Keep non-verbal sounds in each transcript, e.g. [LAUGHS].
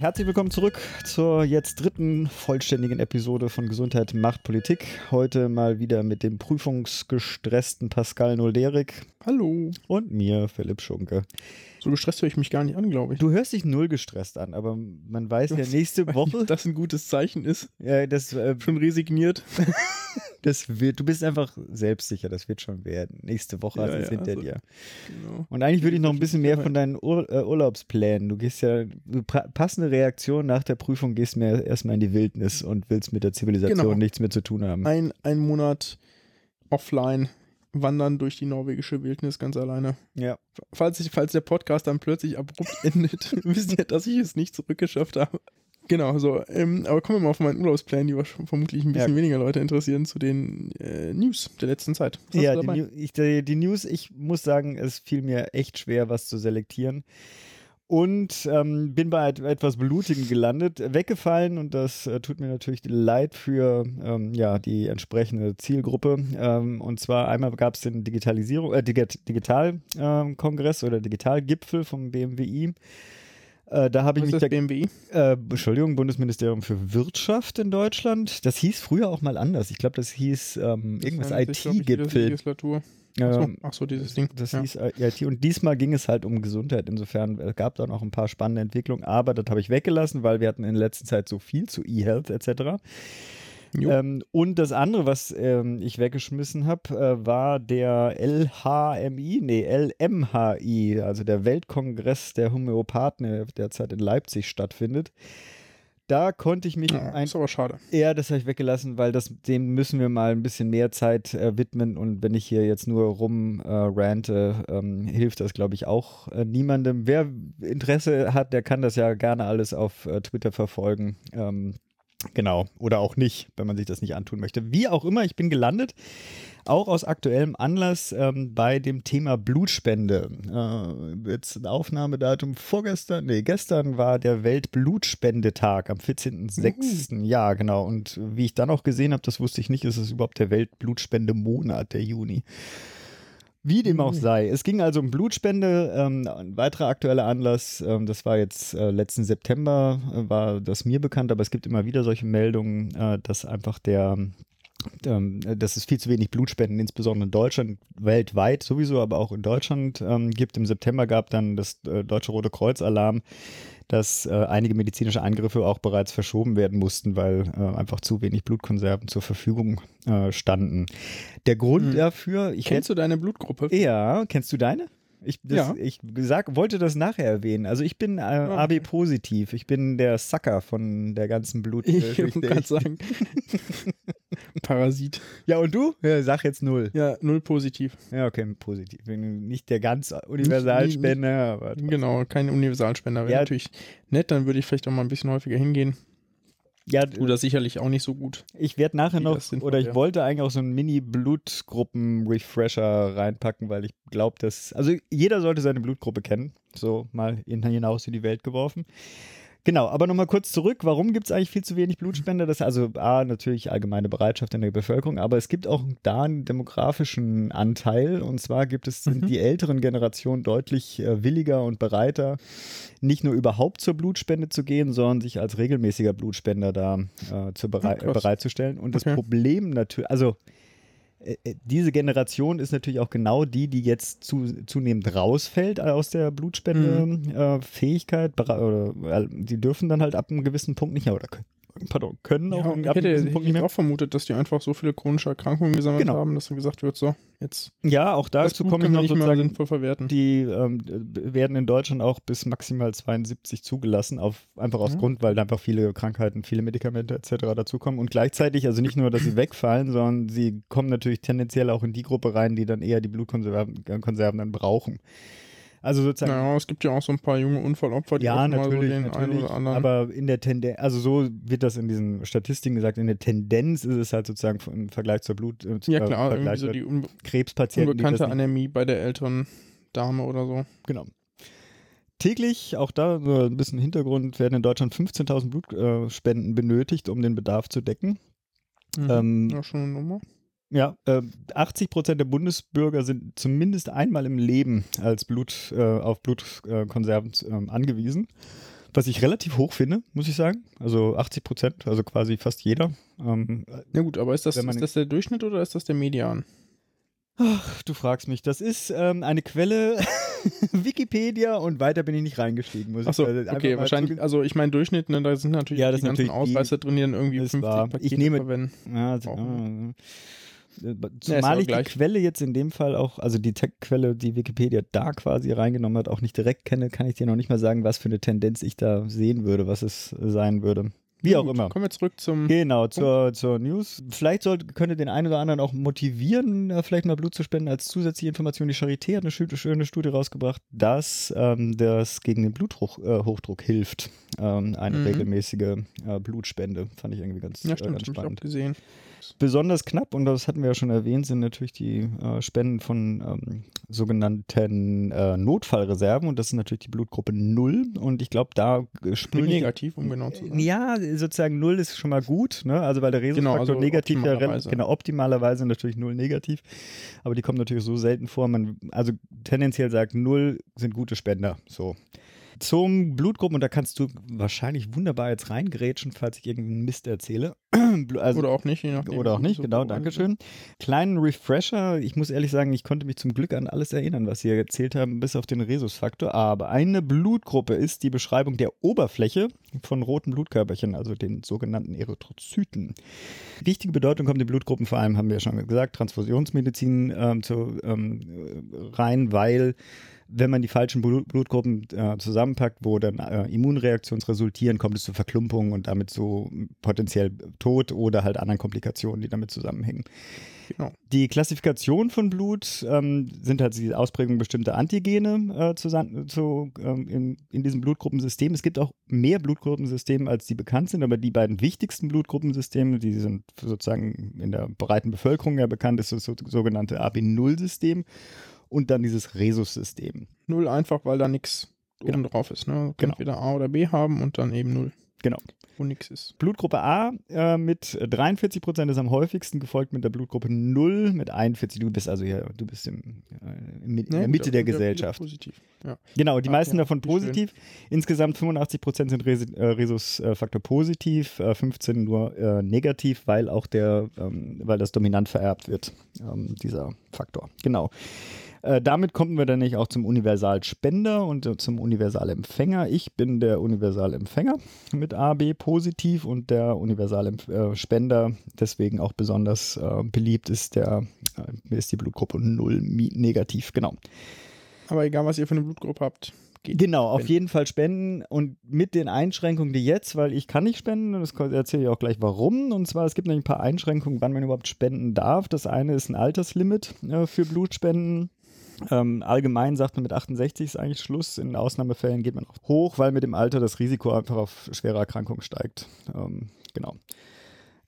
Herzlich willkommen zurück zur jetzt dritten vollständigen Episode von Gesundheit macht Politik. Heute mal wieder mit dem prüfungsgestressten Pascal Nolderik. Hallo. Und mir, Philipp Schunke. So gestresst höre ich mich gar nicht an, glaube ich. Du hörst dich null gestresst an, aber man weiß ja nächste [LAUGHS] Woche. das ein gutes Zeichen ist. Ja, das äh, schon resigniert. [LAUGHS] das wird, du bist einfach selbstsicher, das wird schon werden. Nächste Woche ja, hast du es ja, hinter also, dir. Genau. Und eigentlich würde ich noch ein bisschen mehr von deinen Ur äh, Urlaubsplänen. Du gehst ja, passende Reaktion nach der Prüfung, gehst mir erstmal in die Wildnis und willst mit der Zivilisation genau. nichts mehr zu tun haben. Ein, ein Monat offline wandern durch die norwegische Wildnis ganz alleine. Ja. Falls, ich, falls der Podcast dann plötzlich abrupt [LAUGHS] endet, wisst ihr, dass ich es nicht zurückgeschafft habe. Genau, so. Ähm, aber kommen wir mal auf meinen Urlaubsplan, die vermutlich ein bisschen ja. weniger Leute interessieren, zu den äh, News der letzten Zeit. ja, die, ich, die, die News, ich muss sagen, es fiel mir echt schwer, was zu selektieren und ähm, bin bei etwas Blutigem gelandet, weggefallen und das äh, tut mir natürlich leid für ähm, ja, die entsprechende Zielgruppe. Ähm, und zwar einmal gab es den Digitalisierung, äh, Digitalkongress ähm, oder Digitalgipfel vom BMWI. Äh, da habe ich mich das BMWI? Äh, Entschuldigung, Bundesministerium für Wirtschaft in Deutschland. Das hieß früher auch mal anders. Ich glaube, das hieß ähm, irgendwas IT-Gipfel. Ach so, ach so, dieses Ding. Das ja. hieß IT. Und diesmal ging es halt um Gesundheit. Insofern es gab da noch ein paar spannende Entwicklungen, aber das habe ich weggelassen, weil wir hatten in letzter Zeit so viel zu E-Health etc. Ähm, und das andere, was ähm, ich weggeschmissen habe, äh, war der LHMI, nee, LMHI, also der Weltkongress der Homöopathen, der derzeit in Leipzig stattfindet da konnte ich mich ja, ein, ist aber schade. Ja, das habe ich weggelassen, weil das dem müssen wir mal ein bisschen mehr Zeit äh, widmen und wenn ich hier jetzt nur rum äh, rante, ähm, hilft das glaube ich auch äh, niemandem. Wer Interesse hat, der kann das ja gerne alles auf äh, Twitter verfolgen. Ähm, genau, oder auch nicht, wenn man sich das nicht antun möchte. Wie auch immer, ich bin gelandet auch aus aktuellem Anlass ähm, bei dem Thema Blutspende. Äh, jetzt ein Aufnahmedatum vorgestern, nee, gestern war der Weltblutspendetag am 14.06. Mhm. Ja, genau. Und wie ich dann auch gesehen habe, das wusste ich nicht, ist es überhaupt der Weltblutspende-Monat, der Juni. Wie dem auch mhm. sei. Es ging also um Blutspende. Ähm, ein weiterer aktueller Anlass, ähm, das war jetzt äh, letzten September, äh, war das mir bekannt, aber es gibt immer wieder solche Meldungen, äh, dass einfach der ähm, dass es viel zu wenig Blutspenden, insbesondere in Deutschland, weltweit sowieso, aber auch in Deutschland ähm, gibt. Im September gab dann das äh, Deutsche Rote Kreuz Alarm, dass äh, einige medizinische Eingriffe auch bereits verschoben werden mussten, weil äh, einfach zu wenig Blutkonserven zur Verfügung äh, standen. Der Grund hm. dafür. Ich kennst du deine Blutgruppe? Ja, kennst du deine? Ich, das, ja. ich sag, wollte das nachher erwähnen. Also ich bin äh, AB positiv. Ich bin der Sucker von der ganzen Blut. Ich äh, kann sagen. [LAUGHS] Parasit. Ja, und du? Ja, sag jetzt null. Ja, null positiv. Ja, okay, positiv. Nicht der ganz Universalspender. Nicht, nicht, genau, kein Universalspender. Wäre ja. natürlich nett, dann würde ich vielleicht auch mal ein bisschen häufiger hingehen. Ja, oder sicherlich auch nicht so gut. Ich werde nachher noch, oder ich wollte eigentlich auch so einen Mini-Blutgruppen-Refresher reinpacken, weil ich glaube, dass, also jeder sollte seine Blutgruppe kennen, so mal hinaus in die Welt geworfen. Genau, aber nochmal kurz zurück. Warum gibt es eigentlich viel zu wenig Blutspender? Das ist also A, natürlich allgemeine Bereitschaft in der Bevölkerung, aber es gibt auch da einen demografischen Anteil. Und zwar gibt es mhm. die älteren Generationen deutlich äh, williger und bereiter, nicht nur überhaupt zur Blutspende zu gehen, sondern sich als regelmäßiger Blutspender da äh, zu berei oh, bereitzustellen. Und das okay. Problem natürlich, also diese Generation ist natürlich auch genau die, die jetzt zu, zunehmend rausfällt aus der Blutspendefähigkeit. Mhm. Äh, die dürfen dann halt ab einem gewissen Punkt nicht mehr oder pardon, können auch. Ja, ich hätte, ich auch vermutet, dass die einfach so viele chronische Erkrankungen gesammelt genau. haben, dass dann gesagt wird, so, jetzt. Ja, auch dazu komme ich noch nicht sozusagen, sinnvoll verwerten. Die ähm, werden in Deutschland auch bis maximal 72 zugelassen, auf, einfach aus ja. Grund, weil einfach viele Krankheiten, viele Medikamente etc. dazukommen. Und gleichzeitig, also nicht nur, dass sie [CLEARS THROAT] wegfallen, sondern sie kommen natürlich tendenziell auch in die Gruppe rein, die dann eher die Blutkonserven Konserven dann brauchen. Also sozusagen. Naja, es gibt ja auch so ein paar junge Unfallopfer, die ja, natürlich, so den natürlich, einen oder anderen. Aber in der Tendenz, also so wird das in diesen Statistiken gesagt, in der Tendenz ist es halt sozusagen im Vergleich zur Blut, äh, ja, klar, Vergleich so die un Krebspatienten. Unbekannte Anämie bei der älteren Dame oder so. Genau. Täglich, auch da nur ein bisschen Hintergrund, werden in Deutschland 15.000 Blutspenden benötigt, um den Bedarf zu decken. Mhm. Ähm, ja, schon eine Nummer. Ja, äh, 80 Prozent der Bundesbürger sind zumindest einmal im Leben als Blut, äh, auf Blutkonserven äh, angewiesen. Was ich relativ hoch finde, muss ich sagen. Also 80 Prozent, also quasi fast jeder. Ähm, Ja gut, aber ist das, ist das der Durchschnitt oder ist das der Median? ach, du fragst mich. Das ist ähm, eine Quelle [LAUGHS] Wikipedia und weiter bin ich nicht reingestiegen. Muss Achso, ich einfach okay, wahrscheinlich, also ich meine Durchschnitt, ne, da sind natürlich Ja, die ganzen natürlich Ausreißer drin, die dann irgendwie ist 50 wahr. Ich Pakete nehme- verwenden. Ja, also, Brauchen. Äh, Zumal ich die gleich. Quelle jetzt in dem Fall auch, also die Tech-Quelle, die Wikipedia da quasi reingenommen hat, auch nicht direkt kenne, kann ich dir noch nicht mal sagen, was für eine Tendenz ich da sehen würde, was es sein würde. Wie auch Gut, immer. Kommen wir zurück zum. Genau, zur, zur News. Vielleicht sollte, könnte den einen oder anderen auch motivieren, äh, vielleicht mal Blut zu spenden als zusätzliche Information. Die Charité hat eine schö- schöne Studie rausgebracht, dass ähm, das gegen den Bluthochdruck äh, hilft. Ähm, eine Mhm. regelmäßige äh, Blutspende. Fand ich irgendwie ganz, ja, äh, stimmt, ganz hab ich auch spannend. gesehen. Besonders knapp, und das hatten wir ja schon erwähnt, sind natürlich die äh, Spenden von ähm, sogenannten äh, Notfallreserven. Und das ist natürlich die Blutgruppe 0. Und ich glaube, da äh, Null die- negativ, um genau zu sein. ja, sozusagen null ist schon mal gut, ne? Also weil der Rhesusfaktor Genau, also negativ ja optimalerweise. genau optimalerweise natürlich null negativ, aber die kommen natürlich so selten vor. Man also tendenziell sagt null sind gute Spender. So. Zum Blutgruppen, und da kannst du wahrscheinlich wunderbar jetzt reingrätschen, falls ich irgendeinen Mist erzähle. [CLEARS THROAT] Also, oder auch nicht, je nachdem. oder auch nicht, genau, danke schön. Kleinen Refresher, ich muss ehrlich sagen, ich konnte mich zum Glück an alles erinnern, was Sie erzählt haben, bis auf den Rhesusfaktor. Aber eine Blutgruppe ist die Beschreibung der Oberfläche von roten Blutkörperchen, also den sogenannten Erythrozyten. Wichtige Bedeutung kommt den Blutgruppen vor allem, haben wir ja schon gesagt, Transfusionsmedizin ähm, zu, ähm, rein, weil wenn man die falschen Blut Blutgruppen äh, zusammenpackt, wo dann äh, Immunreaktionen resultieren, kommt es zu Verklumpungen und damit zu potenziell Tod oder halt anderen Komplikationen, die damit zusammenhängen. Genau. Die Klassifikation von Blut ähm, sind halt die Ausprägung bestimmter Antigene äh, zusammen, zu, ähm, in, in diesem Blutgruppensystem. Es gibt auch mehr Blutgruppensysteme, als die bekannt sind, aber die beiden wichtigsten Blutgruppensysteme, die sind sozusagen in der breiten Bevölkerung ja bekannt, ist das so, sogenannte AB0-System und dann dieses Rhesus-System. Null einfach, weil da nichts Genau. oben drauf ist. Ne? Genau. Entweder A oder B haben und dann eben null, Genau. wo nichts ist. Blutgruppe A äh, mit 43 Prozent ist am häufigsten, gefolgt mit der Blutgruppe 0 mit 41. Du bist also hier, du bist im, äh, in, Ja, der Mitte der Gesellschaft. Positiv. Ja. Genau, die Ah, meisten ja, davon wie schön. positiv. Insgesamt 85 Prozent sind Res äh, Rhesusfaktor positiv, äh, 15 nur äh, negativ, weil auch der, ähm, weil das dominant vererbt wird, ähm, dieser Faktor. Genau. Äh, damit kommen wir dann nicht auch zum Universalspender und äh, zum Universalempfänger. Ich bin der Universalempfänger mit AB positiv und der Universalspender deswegen auch besonders äh, beliebt ist der äh, ist die Blutgruppe 0 mi- negativ, genau. Aber egal, was ihr für eine Blutgruppe habt, geht. Genau, auf jeden Fall spenden und mit den Einschränkungen, die jetzt, weil ich kann nicht spenden, und das erzähle ich auch gleich warum. Und zwar, es gibt nämlich ein paar Einschränkungen, wann man überhaupt spenden darf. Das eine ist ein Alterslimit äh, für Blutspenden. Ähm, allgemein sagt man mit 68 ist eigentlich Schluss. In Ausnahmefällen geht man auch hoch, weil mit dem Alter das Risiko einfach auf schwere Erkrankungen steigt. Ähm, genau.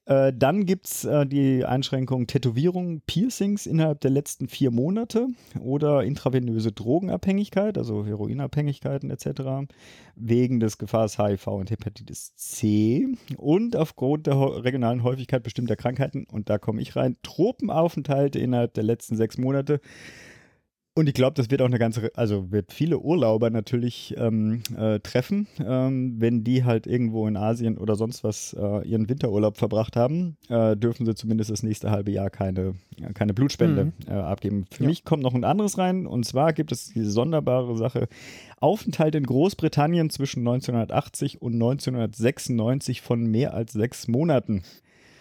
Äh, dann gibt es äh, die Einschränkung Tätowierung, Piercings innerhalb der letzten vier Monate oder intravenöse Drogenabhängigkeit, also Heroinabhängigkeiten etc., wegen des Gefahren HIV und Hepatitis C und aufgrund der regionalen Häufigkeit bestimmter Krankheiten, und da komme ich rein, Tropenaufenthalte innerhalb der letzten sechs Monate. Und ich glaube, das wird auch eine ganze, also wird viele Urlauber natürlich ähm, äh, treffen, ähm, wenn die halt irgendwo in Asien oder sonst was äh, ihren Winterurlaub verbracht haben, äh, dürfen sie zumindest das nächste halbe Jahr keine, keine Blutspende Mhm. äh, abgeben. Für Ja. mich kommt noch ein anderes rein und zwar gibt es diese sonderbare Sache, Aufenthalt in Großbritannien zwischen 1980 und 1996 von mehr als sechs Monaten.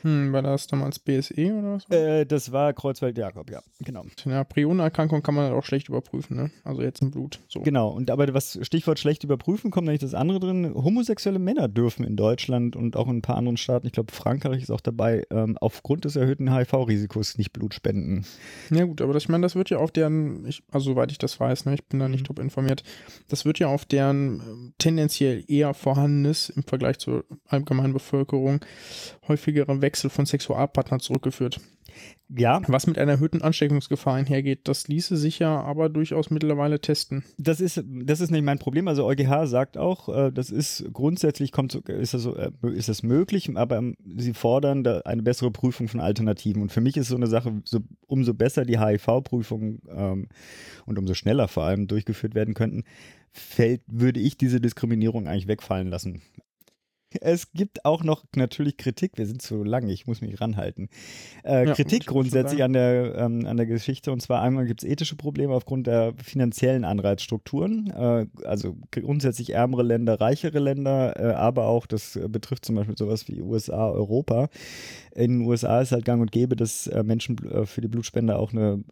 Hm, war das damals BSE oder was? Äh, das war Kreuzfeld-Jakob, ja, genau. Eine Prionerkrankung kann man halt auch schlecht überprüfen, ne? Also jetzt im Blut. So. Genau, und aber was Stichwort schlecht überprüfen, kommt nämlich das andere drin. Homosexuelle Männer dürfen in Deutschland und auch in ein paar anderen Staaten, ich glaube Frankreich ist auch dabei, ähm, aufgrund des erhöhten HIV-Risikos nicht Blut spenden. Ja gut, aber das, ich meine, das wird ja auf deren, ich, also soweit ich das weiß, ne, ich bin da nicht top informiert, das wird ja auf deren ähm, tendenziell eher vorhandenes im Vergleich zur allgemeinen Bevölkerung häufigeren Wechsel von Sexualpartnern zurückgeführt. Ja. Was mit einer erhöhten Ansteckungsgefahr einhergeht, das ließe sich ja aber durchaus mittlerweile testen. Das ist, das ist nicht mein Problem. Also EuGH sagt auch, äh, das ist grundsätzlich kommt, ist das, so, äh, ist das möglich, aber ähm, sie fordern eine bessere Prüfung von Alternativen. Und für mich ist so eine Sache, so, umso besser die HIV-Prüfung ähm, und umso schneller vor allem durchgeführt werden könnten, fällt, würde ich diese Diskriminierung eigentlich wegfallen lassen. Es gibt auch noch natürlich Kritik, wir sind zu lang, ich muss mich ranhalten. Äh, ja, Kritik grundsätzlich an der, ähm, an der Geschichte und zwar einmal gibt es ethische Probleme aufgrund der finanziellen Anreizstrukturen, äh, also grundsätzlich ärmere Länder, reichere Länder, äh, aber auch, das betrifft zum Beispiel sowas wie USA, Europa. In den USA ist halt gang und gäbe, dass äh, Menschen äh, für die Blutspende auch eine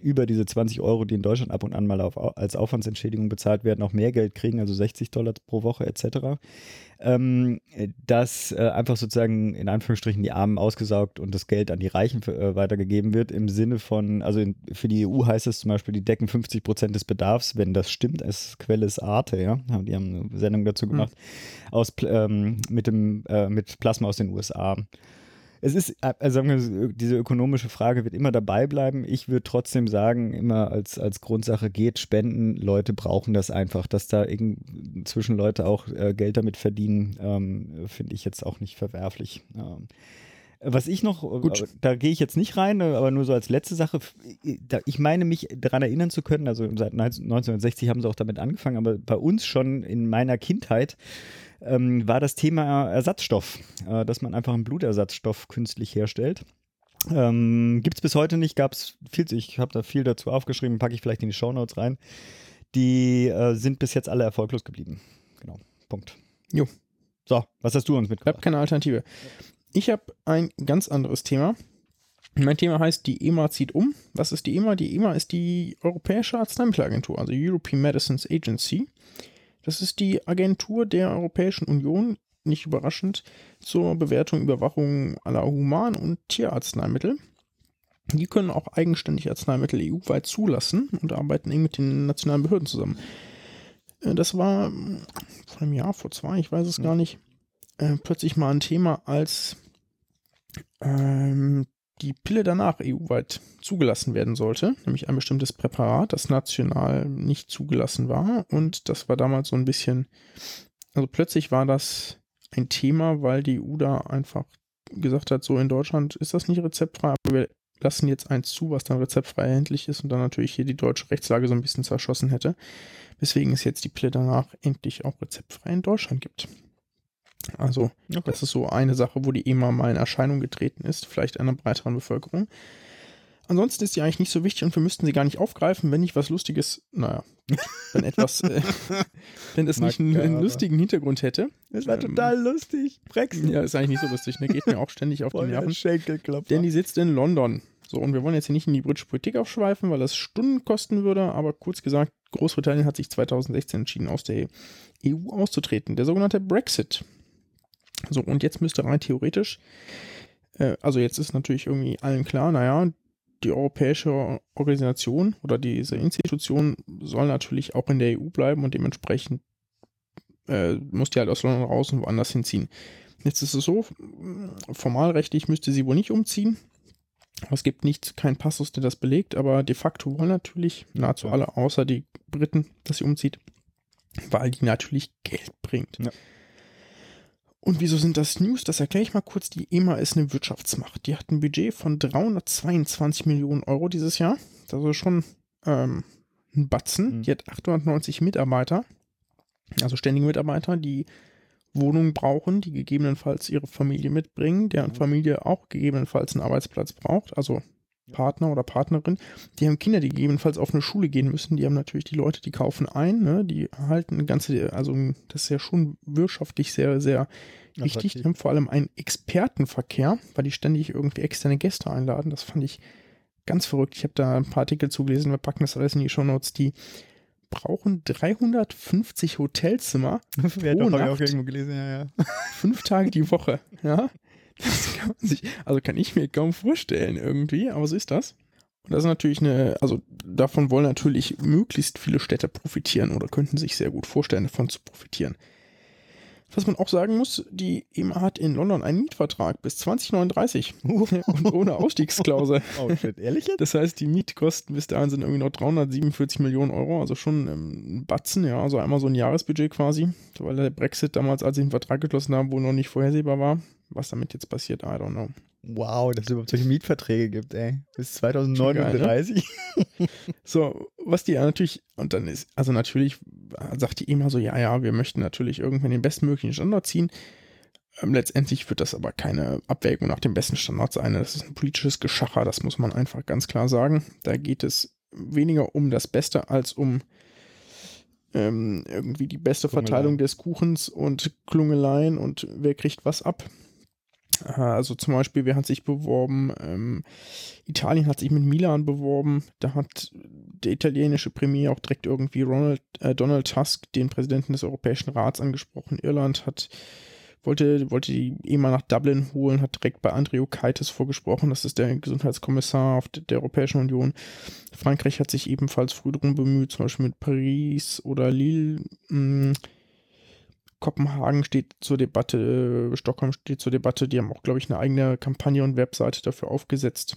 über diese 20 Euro, die in Deutschland ab und an mal auf, als Aufwandsentschädigung bezahlt werden, auch mehr Geld kriegen, also 60 Dollar pro Woche etc ähm, dass äh, einfach sozusagen in Anführungsstrichen die Armen ausgesaugt und das Geld an die Reichen für, äh, weitergegeben wird. Im Sinne von, also in, für die EU heißt es zum Beispiel, die decken 50 Prozent des Bedarfs, wenn das stimmt. Es Quelle ist Arte, ja. Die haben eine Sendung dazu hm. gemacht, mhm. aus, ähm, mit, dem, äh, mit Plasma aus den USA es ist, also diese ökonomische Frage wird immer dabei bleiben. Ich würde trotzdem sagen, immer als, als Grundsache geht spenden. Leute brauchen das einfach, dass da inzwischen Leute auch äh, Geld damit verdienen, ähm, finde ich jetzt auch nicht verwerflich. Ähm, was ich noch, äh, Gut. da gehe ich jetzt nicht rein, aber nur so als letzte Sache, ich meine mich daran erinnern zu können, also seit 1960 haben sie auch damit angefangen, aber bei uns schon in meiner Kindheit ähm, war das Thema Ersatzstoff, äh, dass man einfach einen Blutersatzstoff künstlich herstellt. Ähm, Gibt es bis heute nicht, gab es viel, ich habe da viel dazu aufgeschrieben, packe ich vielleicht in die Shownotes rein. Die äh, sind bis jetzt alle erfolglos geblieben. Genau, Punkt. Jo. So, was hast du uns mitgebracht? Ich habe keine Alternative. Ich habe ein ganz anderes Thema. Mein Thema heißt, die EMA zieht um. Was ist die EMA? Die EMA ist die Europäische Arzneimittelagentur, also European Medicines Agency. Das ist die Agentur der Europäischen Union, nicht überraschend, zur Bewertung, Überwachung aller Human- und Tierarzneimittel. Die können auch eigenständig Arzneimittel EU-weit zulassen und arbeiten eng mit den nationalen Behörden zusammen. Äh, das war vor einem Jahr, vor zwei, ich weiß es gar nicht, äh, plötzlich mal ein Thema, als ähm, die Pille danach EU-weit zugelassen werden sollte, nämlich ein bestimmtes Präparat, das national nicht zugelassen war. Und das war damals so ein bisschen, also plötzlich war das ein Thema, weil die EU da einfach gesagt hat, so in Deutschland ist das nicht rezeptfrei, aber wir lassen jetzt eins zu, was dann rezeptfrei erhältlich ist und dann natürlich hier die deutsche Rechtslage so ein bisschen zerschossen hätte. Weswegen es jetzt die Pille danach endlich auch rezeptfrei in Deutschland gibt. Also, okay. das ist so eine Sache, wo die EMA mal in Erscheinung getreten ist, vielleicht einer breiteren Bevölkerung. Ansonsten ist die eigentlich nicht so wichtig und wir müssten sie gar nicht aufgreifen, wenn nicht was Lustiges, naja, [LAUGHS] wenn etwas, äh, [LAUGHS] wenn es nicht einen, einen, lustigen Hintergrund hätte. Das war ähm, total lustig. Brexit. Ja, ist eigentlich nicht so lustig, ne? Geht mir auch ständig auf die Nerven. Denn die sitzt in London. So, und wir wollen jetzt hier nicht in die britische Politik aufschweifen, weil das Stunden kosten würde, aber kurz gesagt, Großbritannien hat sich 2016 entschieden, aus der EU auszutreten. Der sogenannte Brexit. So, und jetzt müsste rein theoretisch, äh, also jetzt ist natürlich irgendwie allen klar, naja, die europäische Organisation oder diese Institution soll natürlich auch in der EU bleiben und dementsprechend äh, muss die halt aus London raus und woanders hinziehen. Jetzt ist es so, formalrechtlich müsste sie wohl nicht umziehen. Es gibt nicht keinen Passus, der das belegt, aber de facto wollen natürlich nahezu alle, außer die Briten, dass sie umzieht, weil die natürlich Geld bringt. Ja. Und wieso sind das News? Das erkläre ich mal kurz. Die EMA ist eine Wirtschaftsmacht. Die hat ein Budget von 322 Millionen Euro dieses Jahr. Das ist schon ähm, ein Batzen. Mhm. Die hat 890 Mitarbeiter, also ständige Mitarbeiter, die Wohnungen brauchen, die gegebenenfalls ihre Familie mitbringen, deren mhm. Familie auch gegebenenfalls einen Arbeitsplatz braucht, also Partner oder Partnerin, die haben Kinder, die gegebenenfalls auf eine Schule gehen müssen. Die haben natürlich die Leute, die kaufen ein, ne? die halten eine ganze, also das ist ja schon wirtschaftlich sehr, sehr wichtig. Die haben vor allem einen Expertenverkehr, weil die ständig irgendwie externe Gäste einladen. Das fand ich ganz verrückt. Ich habe da ein paar Artikel zugelesen, wir packen das alles in die Show Notes. Die brauchen 350 Hotelzimmer [LAUGHS] Wer pro Nacht, auch irgendwo gelesen, ja, ja. fünf Tage die Woche. Ja, das kann man sich, also kann ich mir kaum vorstellen irgendwie, aber so ist das. Und das ist natürlich eine, also davon wollen natürlich möglichst viele Städte profitieren oder könnten sich sehr gut vorstellen, davon zu profitieren. Was man auch sagen muss, die EMA hat in London einen Mietvertrag bis 2039 [LAUGHS] und ohne Ausstiegsklausel. [LAUGHS] Oh shit, ehrlich jetzt? Das heißt, die Mietkosten bis dahin sind irgendwie noch 347 Millionen Euro, also schon ähm, ein Batzen, ja, also einmal so ein Jahresbudget quasi, weil der Brexit damals, als sie den Vertrag geschlossen haben, wohl noch nicht vorhersehbar war. Was damit jetzt passiert, I don't know. Wow, dass es überhaupt solche Mietverträge gibt, ey. Bis 2039. ne? [LAUGHS] [LAUGHS] So, was die ja natürlich, und dann ist, also natürlich sagt die EMA so, ja, ja, wir möchten natürlich irgendwann den bestmöglichen Standard ziehen. Ähm, letztendlich wird das aber keine Abwägung nach dem besten Standard sein. Das ist ein politisches Geschacher, das muss man einfach ganz klar sagen. Da geht es weniger um das Beste als um ähm, irgendwie die beste Klungeleien. Verteilung des Kuchens und Klungeleien und wer kriegt was ab. Also zum Beispiel, wer hat sich beworben? Ähm, Italien hat sich mit Milan beworben. Da hat der italienische Premier auch direkt irgendwie Ronald, äh, Donald Tusk, den Präsidenten des Europäischen Rats, angesprochen. Irland hat wollte, wollte die EMA nach Dublin holen, hat direkt bei Andriukaitis vorgesprochen. Das ist der Gesundheitskommissar auf der, der Europäischen Union. Frankreich hat sich ebenfalls früh darum bemüht, zum Beispiel mit Paris oder Lille. Mh, Kopenhagen steht zur Debatte, äh, Stockholm steht zur Debatte. Die haben auch, glaube ich, eine eigene Kampagne und Webseite dafür aufgesetzt.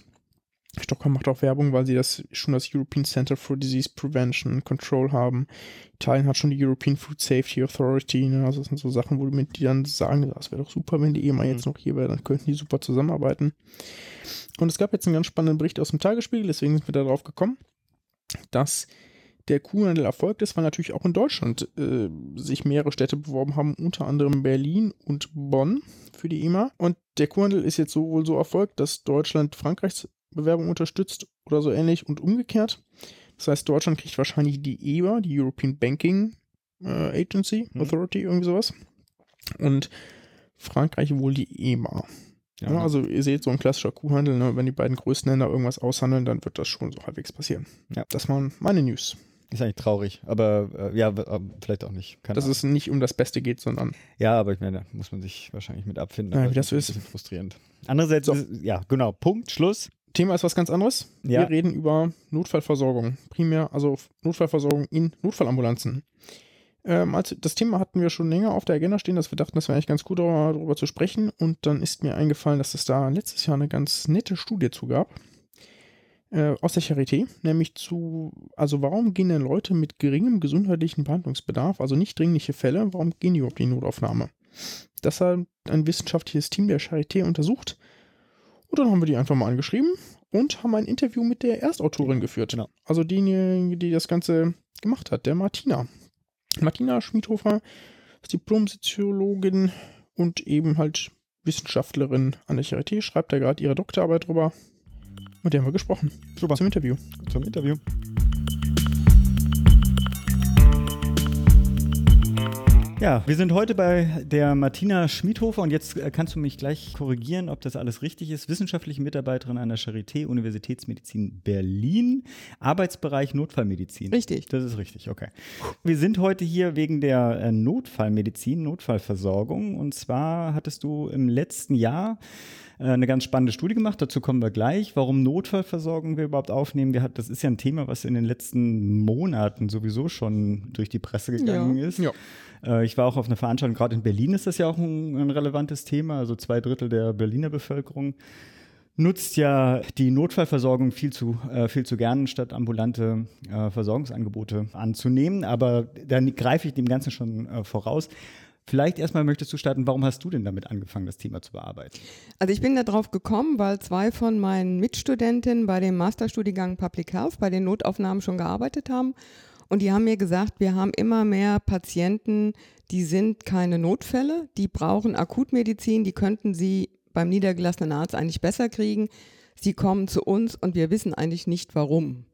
Stockholm macht auch Werbung, weil sie das schon das European Center for Disease Prevention and Control haben. Italien hat schon die European Food Safety Authority. Ne? Also das sind so Sachen, wo mit die dann sagen, das wäre doch super, wenn die EMA jetzt noch hier wäre, dann könnten die super zusammenarbeiten. Und es gab jetzt einen ganz spannenden Bericht aus dem Tagesspiegel, deswegen sind wir darauf gekommen, dass der Kuhhandel erfolgt ist, weil natürlich auch in Deutschland äh, sich mehrere Städte beworben haben, unter anderem Berlin und Bonn für die EMA. Und der Kuhhandel ist jetzt so wohl so erfolgt, dass Deutschland Frankreichs Bewerbung unterstützt oder so ähnlich und umgekehrt. Das heißt, Deutschland kriegt wahrscheinlich die EBA, die European Banking äh, Agency, Hm. Authority, irgendwie sowas. Und Frankreich wohl die EMA. Ja, Ja, also ihr seht, so ein klassischer Kuhhandel, ne? wenn die beiden größten Länder irgendwas aushandeln, dann wird das schon so halbwegs passieren. Ja. Das waren meine News. Ist eigentlich traurig, aber äh, ja, w- äh, vielleicht auch nicht. Keine Dass Ahnung. es nicht um das Beste geht, sondern Ja, aber ich meine, da muss man sich wahrscheinlich mit abfinden. Ja, wie das so ist. ist. Ein bisschen frustrierend. Andererseits, So. ist, ja, genau, Punkt, Schluss. Thema ist was ganz anderes. Ja. Wir reden über Notfallversorgung. Primär, also Notfallversorgung in Notfallambulanzen. Ähm, als, das Thema hatten wir schon länger auf der Agenda stehen, dass wir dachten, das wäre eigentlich ganz gut, darüber, darüber zu sprechen. Und dann ist mir eingefallen, dass es da letztes Jahr eine ganz nette Studie zu gab. Äh, aus der Charité, nämlich zu, also warum gehen denn Leute mit geringem gesundheitlichen Behandlungsbedarf, also nicht dringliche Fälle, warum gehen die überhaupt in die Notaufnahme? Das hat ein wissenschaftliches Team der Charité untersucht. Und dann haben wir die einfach mal angeschrieben und haben ein Interview mit der Erstautorin geführt. Genau. Also diejenige, die das Ganze gemacht hat, der Martina. Martina Schmiedhofer ist Diplom-Soziologin und eben halt Wissenschaftlerin an der Charité, schreibt da gerade ihre Doktorarbeit drüber. Mit der haben wir gesprochen. Super. Zum Interview. Zum Interview. Ja, wir sind heute bei der Martina Schmiedhofer und jetzt äh, kannst du mich gleich korrigieren, ob das alles richtig ist. Wissenschaftliche Mitarbeiterin an der Charité, Universitätsmedizin Berlin, Arbeitsbereich Notfallmedizin. Richtig. Das ist richtig, okay. Wir sind heute hier wegen der äh, Notfallmedizin, Notfallversorgung. Und zwar hattest du im letzten Jahr eine ganz spannende Studie gemacht. Dazu kommen wir gleich. Warum Notfallversorgung wir überhaupt aufnehmen. Wir hat, das ist ja ein Thema, was in den letzten Monaten sowieso schon durch die Presse gegangen Ja. ist. Ja. Äh, ich war auch auf einer Veranstaltung, gerade in Berlin ist das ja auch ein, ein relevantes Thema. Also zwei Drittel der Berliner Bevölkerung nutzt ja die Notfallversorgung viel zu, äh, viel zu gern, statt ambulante äh, Versorgungsangebote anzunehmen. Aber dann greife ich dem Ganzen schon äh, voraus. Vielleicht erstmal möchtest du starten, warum hast du denn damit angefangen, das Thema zu bearbeiten? Also ich bin da drauf gekommen, weil zwei von meinen Mitstudentinnen bei dem Masterstudiengang Public Health bei den Notaufnahmen schon gearbeitet haben. Und die haben mir gesagt, wir haben immer mehr Patienten, die sind keine Notfälle, die brauchen Akutmedizin, die könnten sie beim niedergelassenen Arzt eigentlich besser kriegen. Sie kommen zu uns und wir wissen eigentlich nicht warum.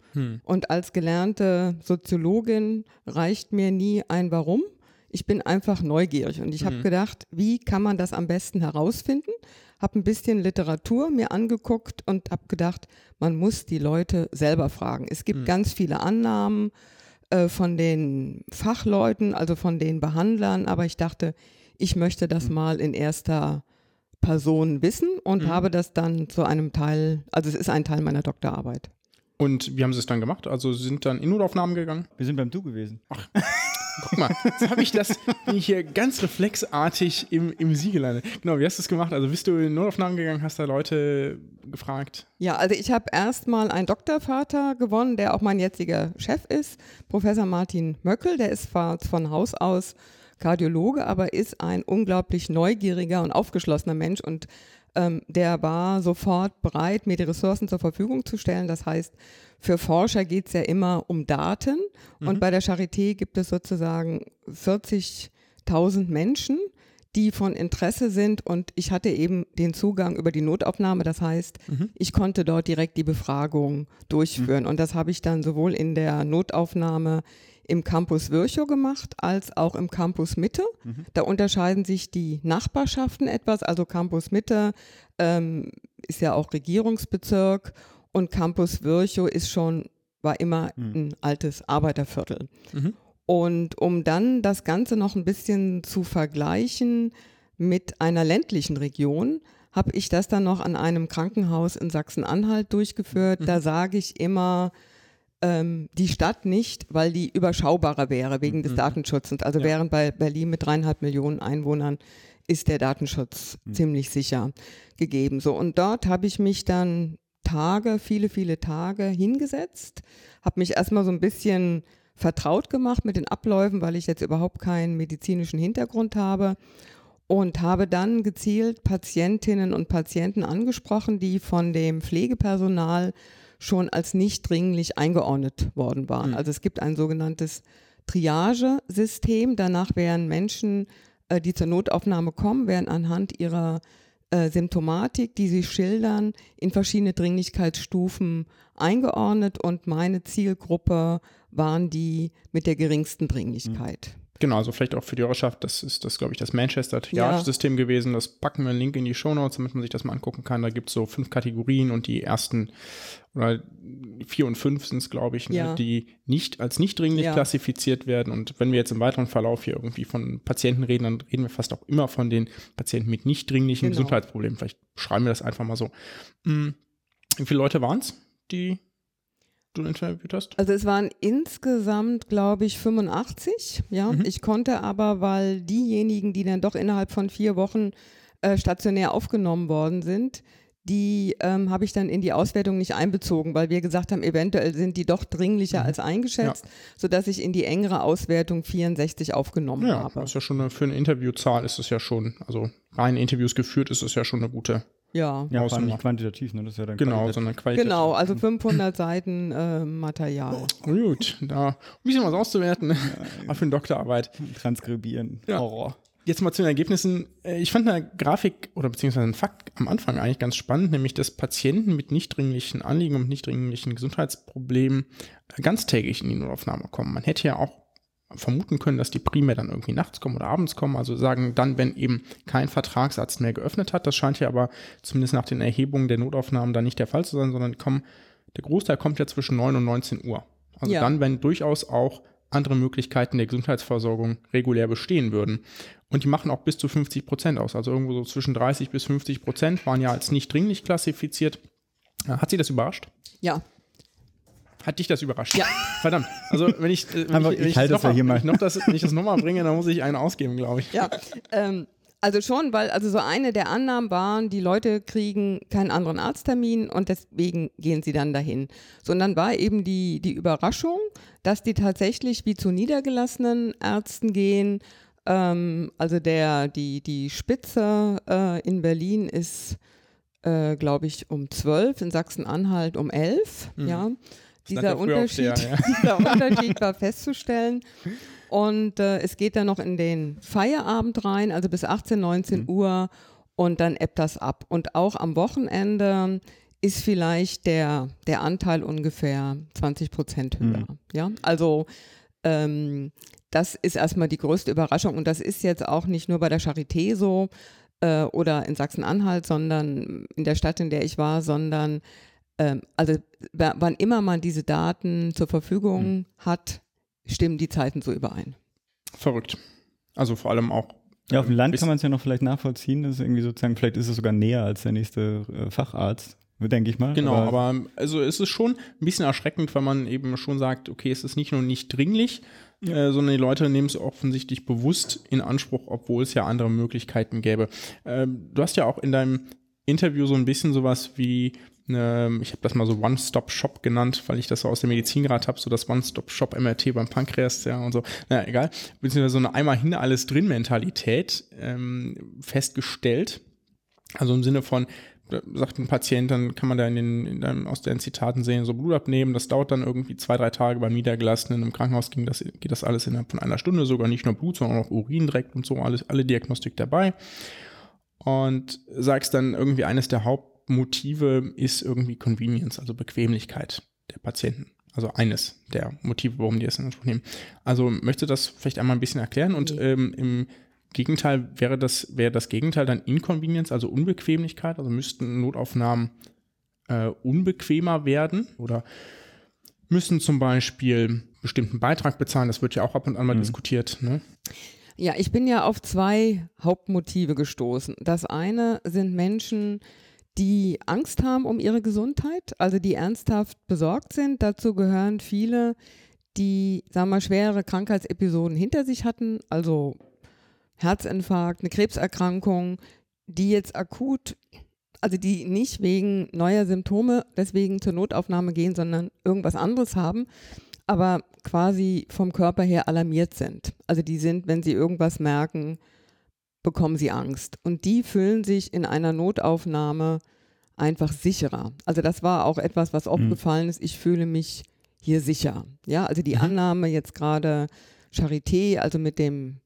Und als gelernte Soziologin reicht mir nie ein Warum. Ich bin einfach neugierig und ich habe gedacht, wie kann man das am besten herausfinden? Habe ein bisschen Literatur mir angeguckt und habe gedacht, man muss die Leute selber fragen. Es gibt ganz viele Annahmen äh, von den Fachleuten, also von den Behandlern, aber ich dachte, ich möchte das mal in erster Person wissen und habe das dann zu einem Teil, also es ist ein Teil meiner Doktorarbeit. Und wie haben sie es dann gemacht? Also sie sind dann in Notaufnahmen gegangen? Wir sind beim Du gewesen. [LAUGHS] Guck mal, jetzt habe ich das hier ganz reflexartig im, im Sie gelandet. Genau, wie hast du das gemacht? Also bist du in Notaufnahmen gegangen, hast da Leute gefragt? Ja, also ich habe erstmal einen Doktorvater gewonnen, der auch mein jetziger Chef ist, Professor Martin Möckel. Der ist von Haus aus Kardiologe, aber ist ein unglaublich neugieriger und aufgeschlossener Mensch und ähm, der war sofort bereit, mir die Ressourcen zur Verfügung zu stellen. Das heißt, für Forscher geht es ja immer um Daten mhm. und bei der Charité gibt es sozusagen 40.000 Menschen, die von Interesse sind und ich hatte eben den Zugang über die Notaufnahme. Das heißt, mhm. ich konnte dort direkt die Befragung durchführen mhm. und das habe ich dann sowohl in der Notaufnahme im Campus Virchow gemacht als auch im Campus Mitte. Mhm. Da unterscheiden sich die Nachbarschaften etwas. Also Campus Mitte ähm, ist ja auch Regierungsbezirk und Campus Virchow ist schon, war immer mhm. ein altes Arbeiterviertel. Mhm. Und um dann das Ganze noch ein bisschen zu vergleichen mit einer ländlichen Region, habe ich das dann noch an einem Krankenhaus in Sachsen-Anhalt durchgeführt. Da mhm. sage ich immer, ähm, die Stadt nicht, weil die überschaubarer wäre wegen des mhm. Datenschutzes. Also ja. während bei Berlin mit dreieinhalb Millionen Einwohnern ist der Datenschutz mhm. ziemlich sicher gegeben. So und dort habe ich mich dann Tage, viele, viele Tage hingesetzt, habe mich erstmal so ein bisschen vertraut gemacht mit den Abläufen, weil ich jetzt überhaupt keinen medizinischen Hintergrund habe und habe dann gezielt Patientinnen und Patienten angesprochen, die von dem Pflegepersonal schon als nicht dringlich eingeordnet worden waren. Mhm. Also es gibt ein sogenanntes Triage-System. Danach werden Menschen, äh, die zur Notaufnahme kommen, werden anhand ihrer äh, Symptomatik, die sie schildern, in verschiedene Dringlichkeitsstufen eingeordnet und meine Zielgruppe waren die mit der geringsten Dringlichkeit. Mhm. Genau, also vielleicht auch für die Hörerschaft, das ist das, glaube ich, das Manchester Triage-System ja. gewesen. Das packen wir einen Link in die Show Notes, damit man sich das mal angucken kann. Da gibt es so fünf Kategorien und die ersten oder vier und fünf sind es, glaube ich, ne, ja. die nicht als nicht dringlich ja. klassifiziert werden. Und wenn wir jetzt im weiteren Verlauf hier irgendwie von Patienten reden, dann reden wir fast auch immer von den Patienten mit nicht dringlichen genau. Gesundheitsproblemen. Vielleicht schreiben wir das einfach mal so. Hm, wie viele Leute waren es, die du interviewt hast? Also es waren insgesamt, glaube ich, 85. Ja, mhm. ich konnte aber, weil diejenigen, die dann doch innerhalb von vier Wochen äh, stationär aufgenommen worden sind, die ähm, habe ich dann in die Auswertung nicht einbezogen, weil wir gesagt haben, eventuell sind die doch dringlicher mhm. als eingeschätzt, ja. sodass ich in die engere Auswertung 64 aufgenommen ja, habe. Das ist ja schon eine, für eine Interviewzahl ist es ja schon, also rein Interviews geführt ist es ja schon eine gute ja, ja allem nicht quantitativ, ne? Das ist ja dann Genau, sondern qualitativ. Genau, also 500 Seiten äh, Material. Oh, gut, da ein bisschen was auszuwerten, ja, [LAUGHS] aber für eine Doktorarbeit. Transkribieren, ja. Horror. Jetzt mal zu den Ergebnissen. Äh, ich fand eine Grafik oder beziehungsweise einen Fakt am Anfang eigentlich ganz spannend, nämlich dass Patienten mit nicht dringlichen Anliegen und nicht dringlichen Gesundheitsproblemen ganztägig in die Notaufnahme kommen. Man hätte ja auch vermuten können, dass die primär dann irgendwie nachts kommen oder abends kommen. Also sagen dann, wenn eben kein Vertragsarzt mehr geöffnet hat. Das scheint ja aber zumindest nach den Erhebungen der Notaufnahmen dann nicht der Fall zu sein, sondern kommen, der Großteil kommt ja zwischen 9 und 19 Uhr. Also ja. dann, wenn durchaus auch andere Möglichkeiten der Gesundheitsversorgung regulär bestehen würden. Und die machen auch bis zu 50 Prozent aus. Also irgendwo so zwischen 30 bis 50 Prozent waren ja als nicht dringlich klassifiziert. Hat Sie das überrascht? Ja, hat dich das überrascht? Ja. Verdammt. Also wenn ich, äh, wenn ich, wenn ich, ich, das, ja mal, noch das, wenn ich das nochmal bringe, dann muss ich einen ausgeben, glaube ich. Ja. Ähm, also schon, weil also so eine der Annahmen waren, die Leute kriegen keinen anderen Arzttermin und deswegen gehen sie dann dahin. So und dann war eben die die Überraschung, dass die tatsächlich wie zu niedergelassenen Ärzten gehen. Ähm, also der die die Spitze äh, in Berlin ist äh, glaube ich um zwölf, in Sachsen-Anhalt um elf. Mhm. Ja dieser Unterschied, der, ja. [LAUGHS] dieser Unterschied war festzustellen. Und äh, es geht dann noch in den Feierabend rein, also bis 18, 19 mhm. Uhr und dann ebbt das ab. Und auch am Wochenende ist vielleicht der, der Anteil ungefähr 20 Prozent höher. Mhm. Ja, also ähm, das ist erstmal die größte Überraschung und das ist jetzt auch nicht nur bei der Charité so äh, oder in Sachsen-Anhalt, sondern in der Stadt, in der ich war, sondern ähm, also wann immer man diese Daten zur Verfügung mhm. hat, stimmen die Zeiten so überein. Verrückt. Also vor allem auch. Ja, auf dem Land kann man es ja noch vielleicht nachvollziehen. Das ist irgendwie sozusagen, vielleicht ist es sogar näher als der nächste äh, Facharzt. denke ich mal. Genau, aber, aber, also es ist schon ein bisschen erschreckend, weil man eben schon sagt, okay, es ist nicht nur nicht dringlich, ja. äh, sondern die Leute nehmen es offensichtlich bewusst in Anspruch, obwohl es ja andere Möglichkeiten gäbe. Ähm, du hast ja auch in deinem Interview so ein bisschen sowas wie ähm, ich habe das mal so One-Stop-Shop genannt, weil ich das so aus der Medizin gerade habe, so das One-Stop-Shop-MRT beim Pankreas, ja und so, naja, egal, beziehungsweise so eine einmal hin alles drin Mentalität ähm, festgestellt. Also im Sinne von, sagt ein Patient, dann kann man da in den, in den, aus den Zitaten sehen, so Blut abnehmen, das dauert dann irgendwie zwei, drei Tage beim Niedergelassenen. Im Krankenhaus ging das, geht das alles innerhalb von einer Stunde, sogar nicht nur Blut, sondern auch Urin direkt und so, alles, alle Diagnostik dabei. Und sagst dann irgendwie eines der Haupt Motive ist irgendwie Convenience, also Bequemlichkeit der Patienten. Also eines der Motive, warum die es in Anspruch nehmen. Also möchte das vielleicht einmal ein bisschen erklären und ähm, im Gegenteil wäre das, wäre das Gegenteil dann Inconvenience, also Unbequemlichkeit, also müssten Notaufnahmen äh, unbequemer werden oder müssen zum Beispiel bestimmten Beitrag bezahlen, das wird ja auch ab und an mal mhm. diskutiert. Ne? Ja, ich bin ja auf zwei Hauptmotive gestoßen. Das eine sind Menschen, die Angst haben um ihre Gesundheit, also die ernsthaft besorgt sind. Dazu gehören viele, die, sagen wir, schwere Krankheitsepisoden hinter sich hatten, also Herzinfarkt, eine Krebserkrankung, die jetzt akut, also die nicht wegen neuer Symptome deswegen zur Notaufnahme gehen, sondern irgendwas anderes haben, aber quasi vom Körper her alarmiert sind. Also die sind, wenn sie irgendwas merken, bekommen sie Angst. Und die fühlen sich in einer Notaufnahme einfach sicherer. Also das war auch etwas, was aufgefallen ist. Ich fühle mich hier sicher. Ja, also die mhm. Annahme jetzt gerade Charité, also mit dem,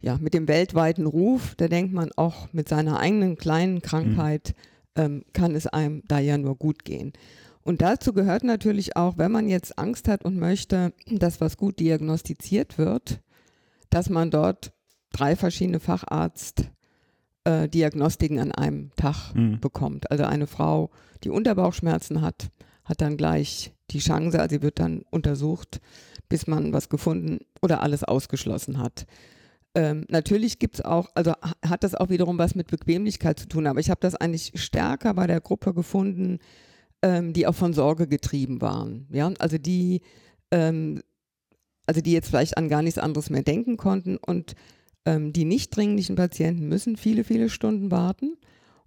ja, mit dem weltweiten Ruf, da denkt man auch mit seiner eigenen kleinen Krankheit mhm. ähm, kann es einem da ja nur gut gehen. Und dazu gehört natürlich auch, wenn man jetzt Angst hat und möchte, dass was gut diagnostiziert wird, dass man dort drei verschiedene Facharztdiagnostiken äh, an einem Tag mhm. bekommt. Also eine Frau, die Unterbauchschmerzen hat, hat dann gleich die Chance, also sie wird dann untersucht, bis man was gefunden oder alles ausgeschlossen hat. Ähm, natürlich gibt es auch, also hat das auch wiederum was mit Bequemlichkeit zu tun, aber ich habe das eigentlich stärker bei der Gruppe gefunden, ähm, die auch von Sorge getrieben waren. Ja, also die, ähm, also die jetzt vielleicht an gar nichts anderes mehr denken konnten und ähm, die nicht dringlichen Patienten müssen viele, viele Stunden warten.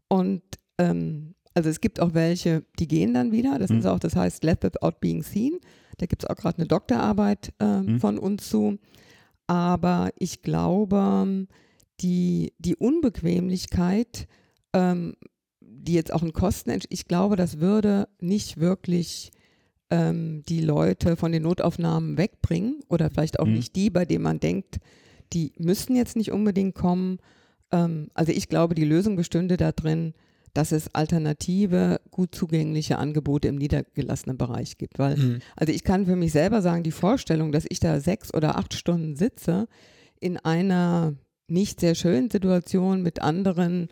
Und ähm, also es gibt auch welche, die gehen dann wieder. Das mhm. ist auch, das heißt Left Without Being Seen. Da gibt es auch gerade eine Doktorarbeit äh, mhm. von uns zu. Aber ich glaube, die, die Unbequemlichkeit, ähm, die jetzt auch in Kosten, ich glaube, das würde nicht wirklich ähm, die Leute von den Notaufnahmen wegbringen oder vielleicht auch mhm. nicht die, bei denen man denkt, die müssten jetzt nicht unbedingt kommen. Ähm, also ich glaube, die Lösung bestünde darin, dass es alternative, gut zugängliche Angebote im niedergelassenen Bereich gibt. Weil, mhm. also ich kann für mich selber sagen, die Vorstellung, dass ich da sechs oder acht Stunden sitze in einer nicht sehr schönen Situation mit anderen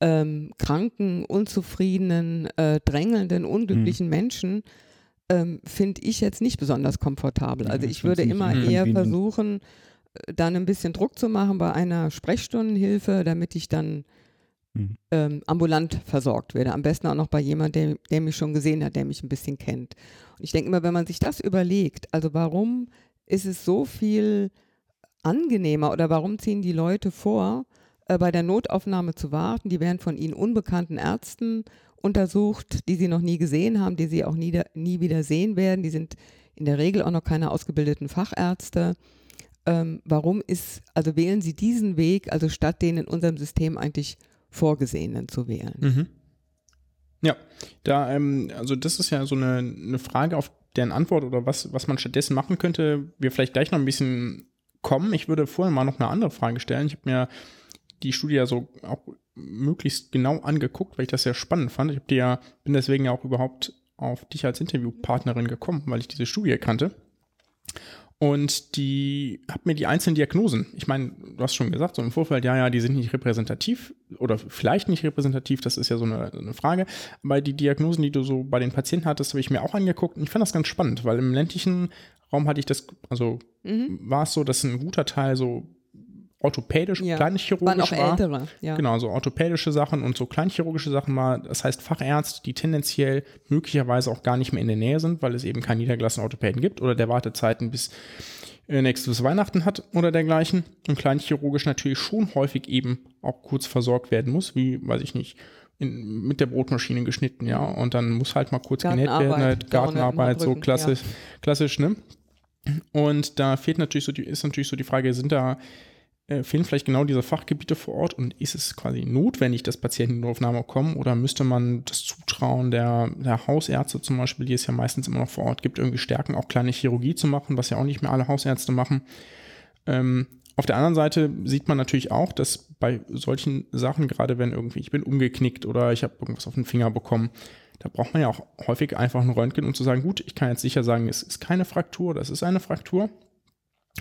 ähm, kranken, unzufriedenen, äh, drängelnden, unglücklichen mhm. Menschen, ähm, finde ich jetzt nicht besonders komfortabel. Also ich würde immer eher versuchen, dann ein bisschen Druck zu machen bei einer Sprechstundenhilfe, damit ich dann mhm. ähm, ambulant versorgt werde. Am besten auch noch bei jemandem, der, der mich schon gesehen hat, der mich ein bisschen kennt. Und ich denke immer, wenn man sich das überlegt, also warum ist es so viel angenehmer oder warum ziehen die Leute vor, äh, bei der Notaufnahme zu warten? Die werden von ihnen unbekannten Ärzten untersucht, die sie noch nie gesehen haben, die sie auch nie, nie wieder sehen werden. Die sind in der Regel auch noch keine ausgebildeten Fachärzte ähm, warum ist, also wählen Sie diesen Weg, also statt den in unserem System eigentlich vorgesehenen zu wählen? Mhm. Ja, da, ähm, also das ist ja so eine, eine Frage, auf deren Antwort oder was, was man stattdessen machen könnte, wir vielleicht gleich noch ein bisschen kommen. Ich würde vorher mal noch eine andere Frage stellen. Ich habe mir die Studie ja so auch möglichst genau angeguckt, weil ich das sehr spannend fand. Ich dir ja, bin deswegen ja auch überhaupt auf dich als Interviewpartnerin gekommen, weil ich diese Studie kannte. Und die hat mir die einzelnen Diagnosen, ich meine, du hast schon gesagt, so im Vorfeld, ja, ja, die sind nicht repräsentativ oder vielleicht nicht repräsentativ, das ist ja so eine, eine Frage. Aber die Diagnosen, die du so bei den Patienten hattest, habe ich mir auch angeguckt und ich fand das ganz spannend, weil im ländlichen Raum hatte ich das, also mhm. war es so, dass ein guter Teil so orthopädisch, Ja, kleinchirurgisch war. ältere, ja. Genau, so orthopädische Sachen und so kleinchirurgische Sachen mal. Das heißt Fachärzte, die tendenziell möglicherweise auch gar nicht mehr in der Nähe sind, weil es eben keinen niedergelassenen Orthopäden gibt oder der Wartezeiten bis äh, nächstes Weihnachten hat oder dergleichen. Und kleinchirurgisch natürlich schon häufig eben auch kurz versorgt werden muss, wie, weiß ich nicht, in, mit der Brotmaschine geschnitten, ja. Und dann muss halt mal kurz genäht werden, Gartenarbeit, halt Gartenarbeit, so klassisch, klassisch, ne? Und da fehlt natürlich so die, ist natürlich so die Frage, sind da, äh, fehlen vielleicht genau diese Fachgebiete vor Ort und ist es quasi notwendig, dass Patienten in die Aufnahme kommen oder müsste man das Zutrauen der, der Hausärzte zum Beispiel, die es ja meistens immer noch vor Ort gibt, irgendwie stärken, auch kleine Chirurgie zu machen, was ja auch nicht mehr alle Hausärzte machen. Ähm, auf der anderen Seite sieht man natürlich auch, dass bei solchen Sachen, gerade wenn irgendwie ich bin umgeknickt oder ich habe irgendwas auf den Finger bekommen, da braucht man ja auch häufig einfach ein Röntgen, um zu sagen, gut, ich kann jetzt sicher sagen, es ist keine Fraktur, das ist eine Fraktur.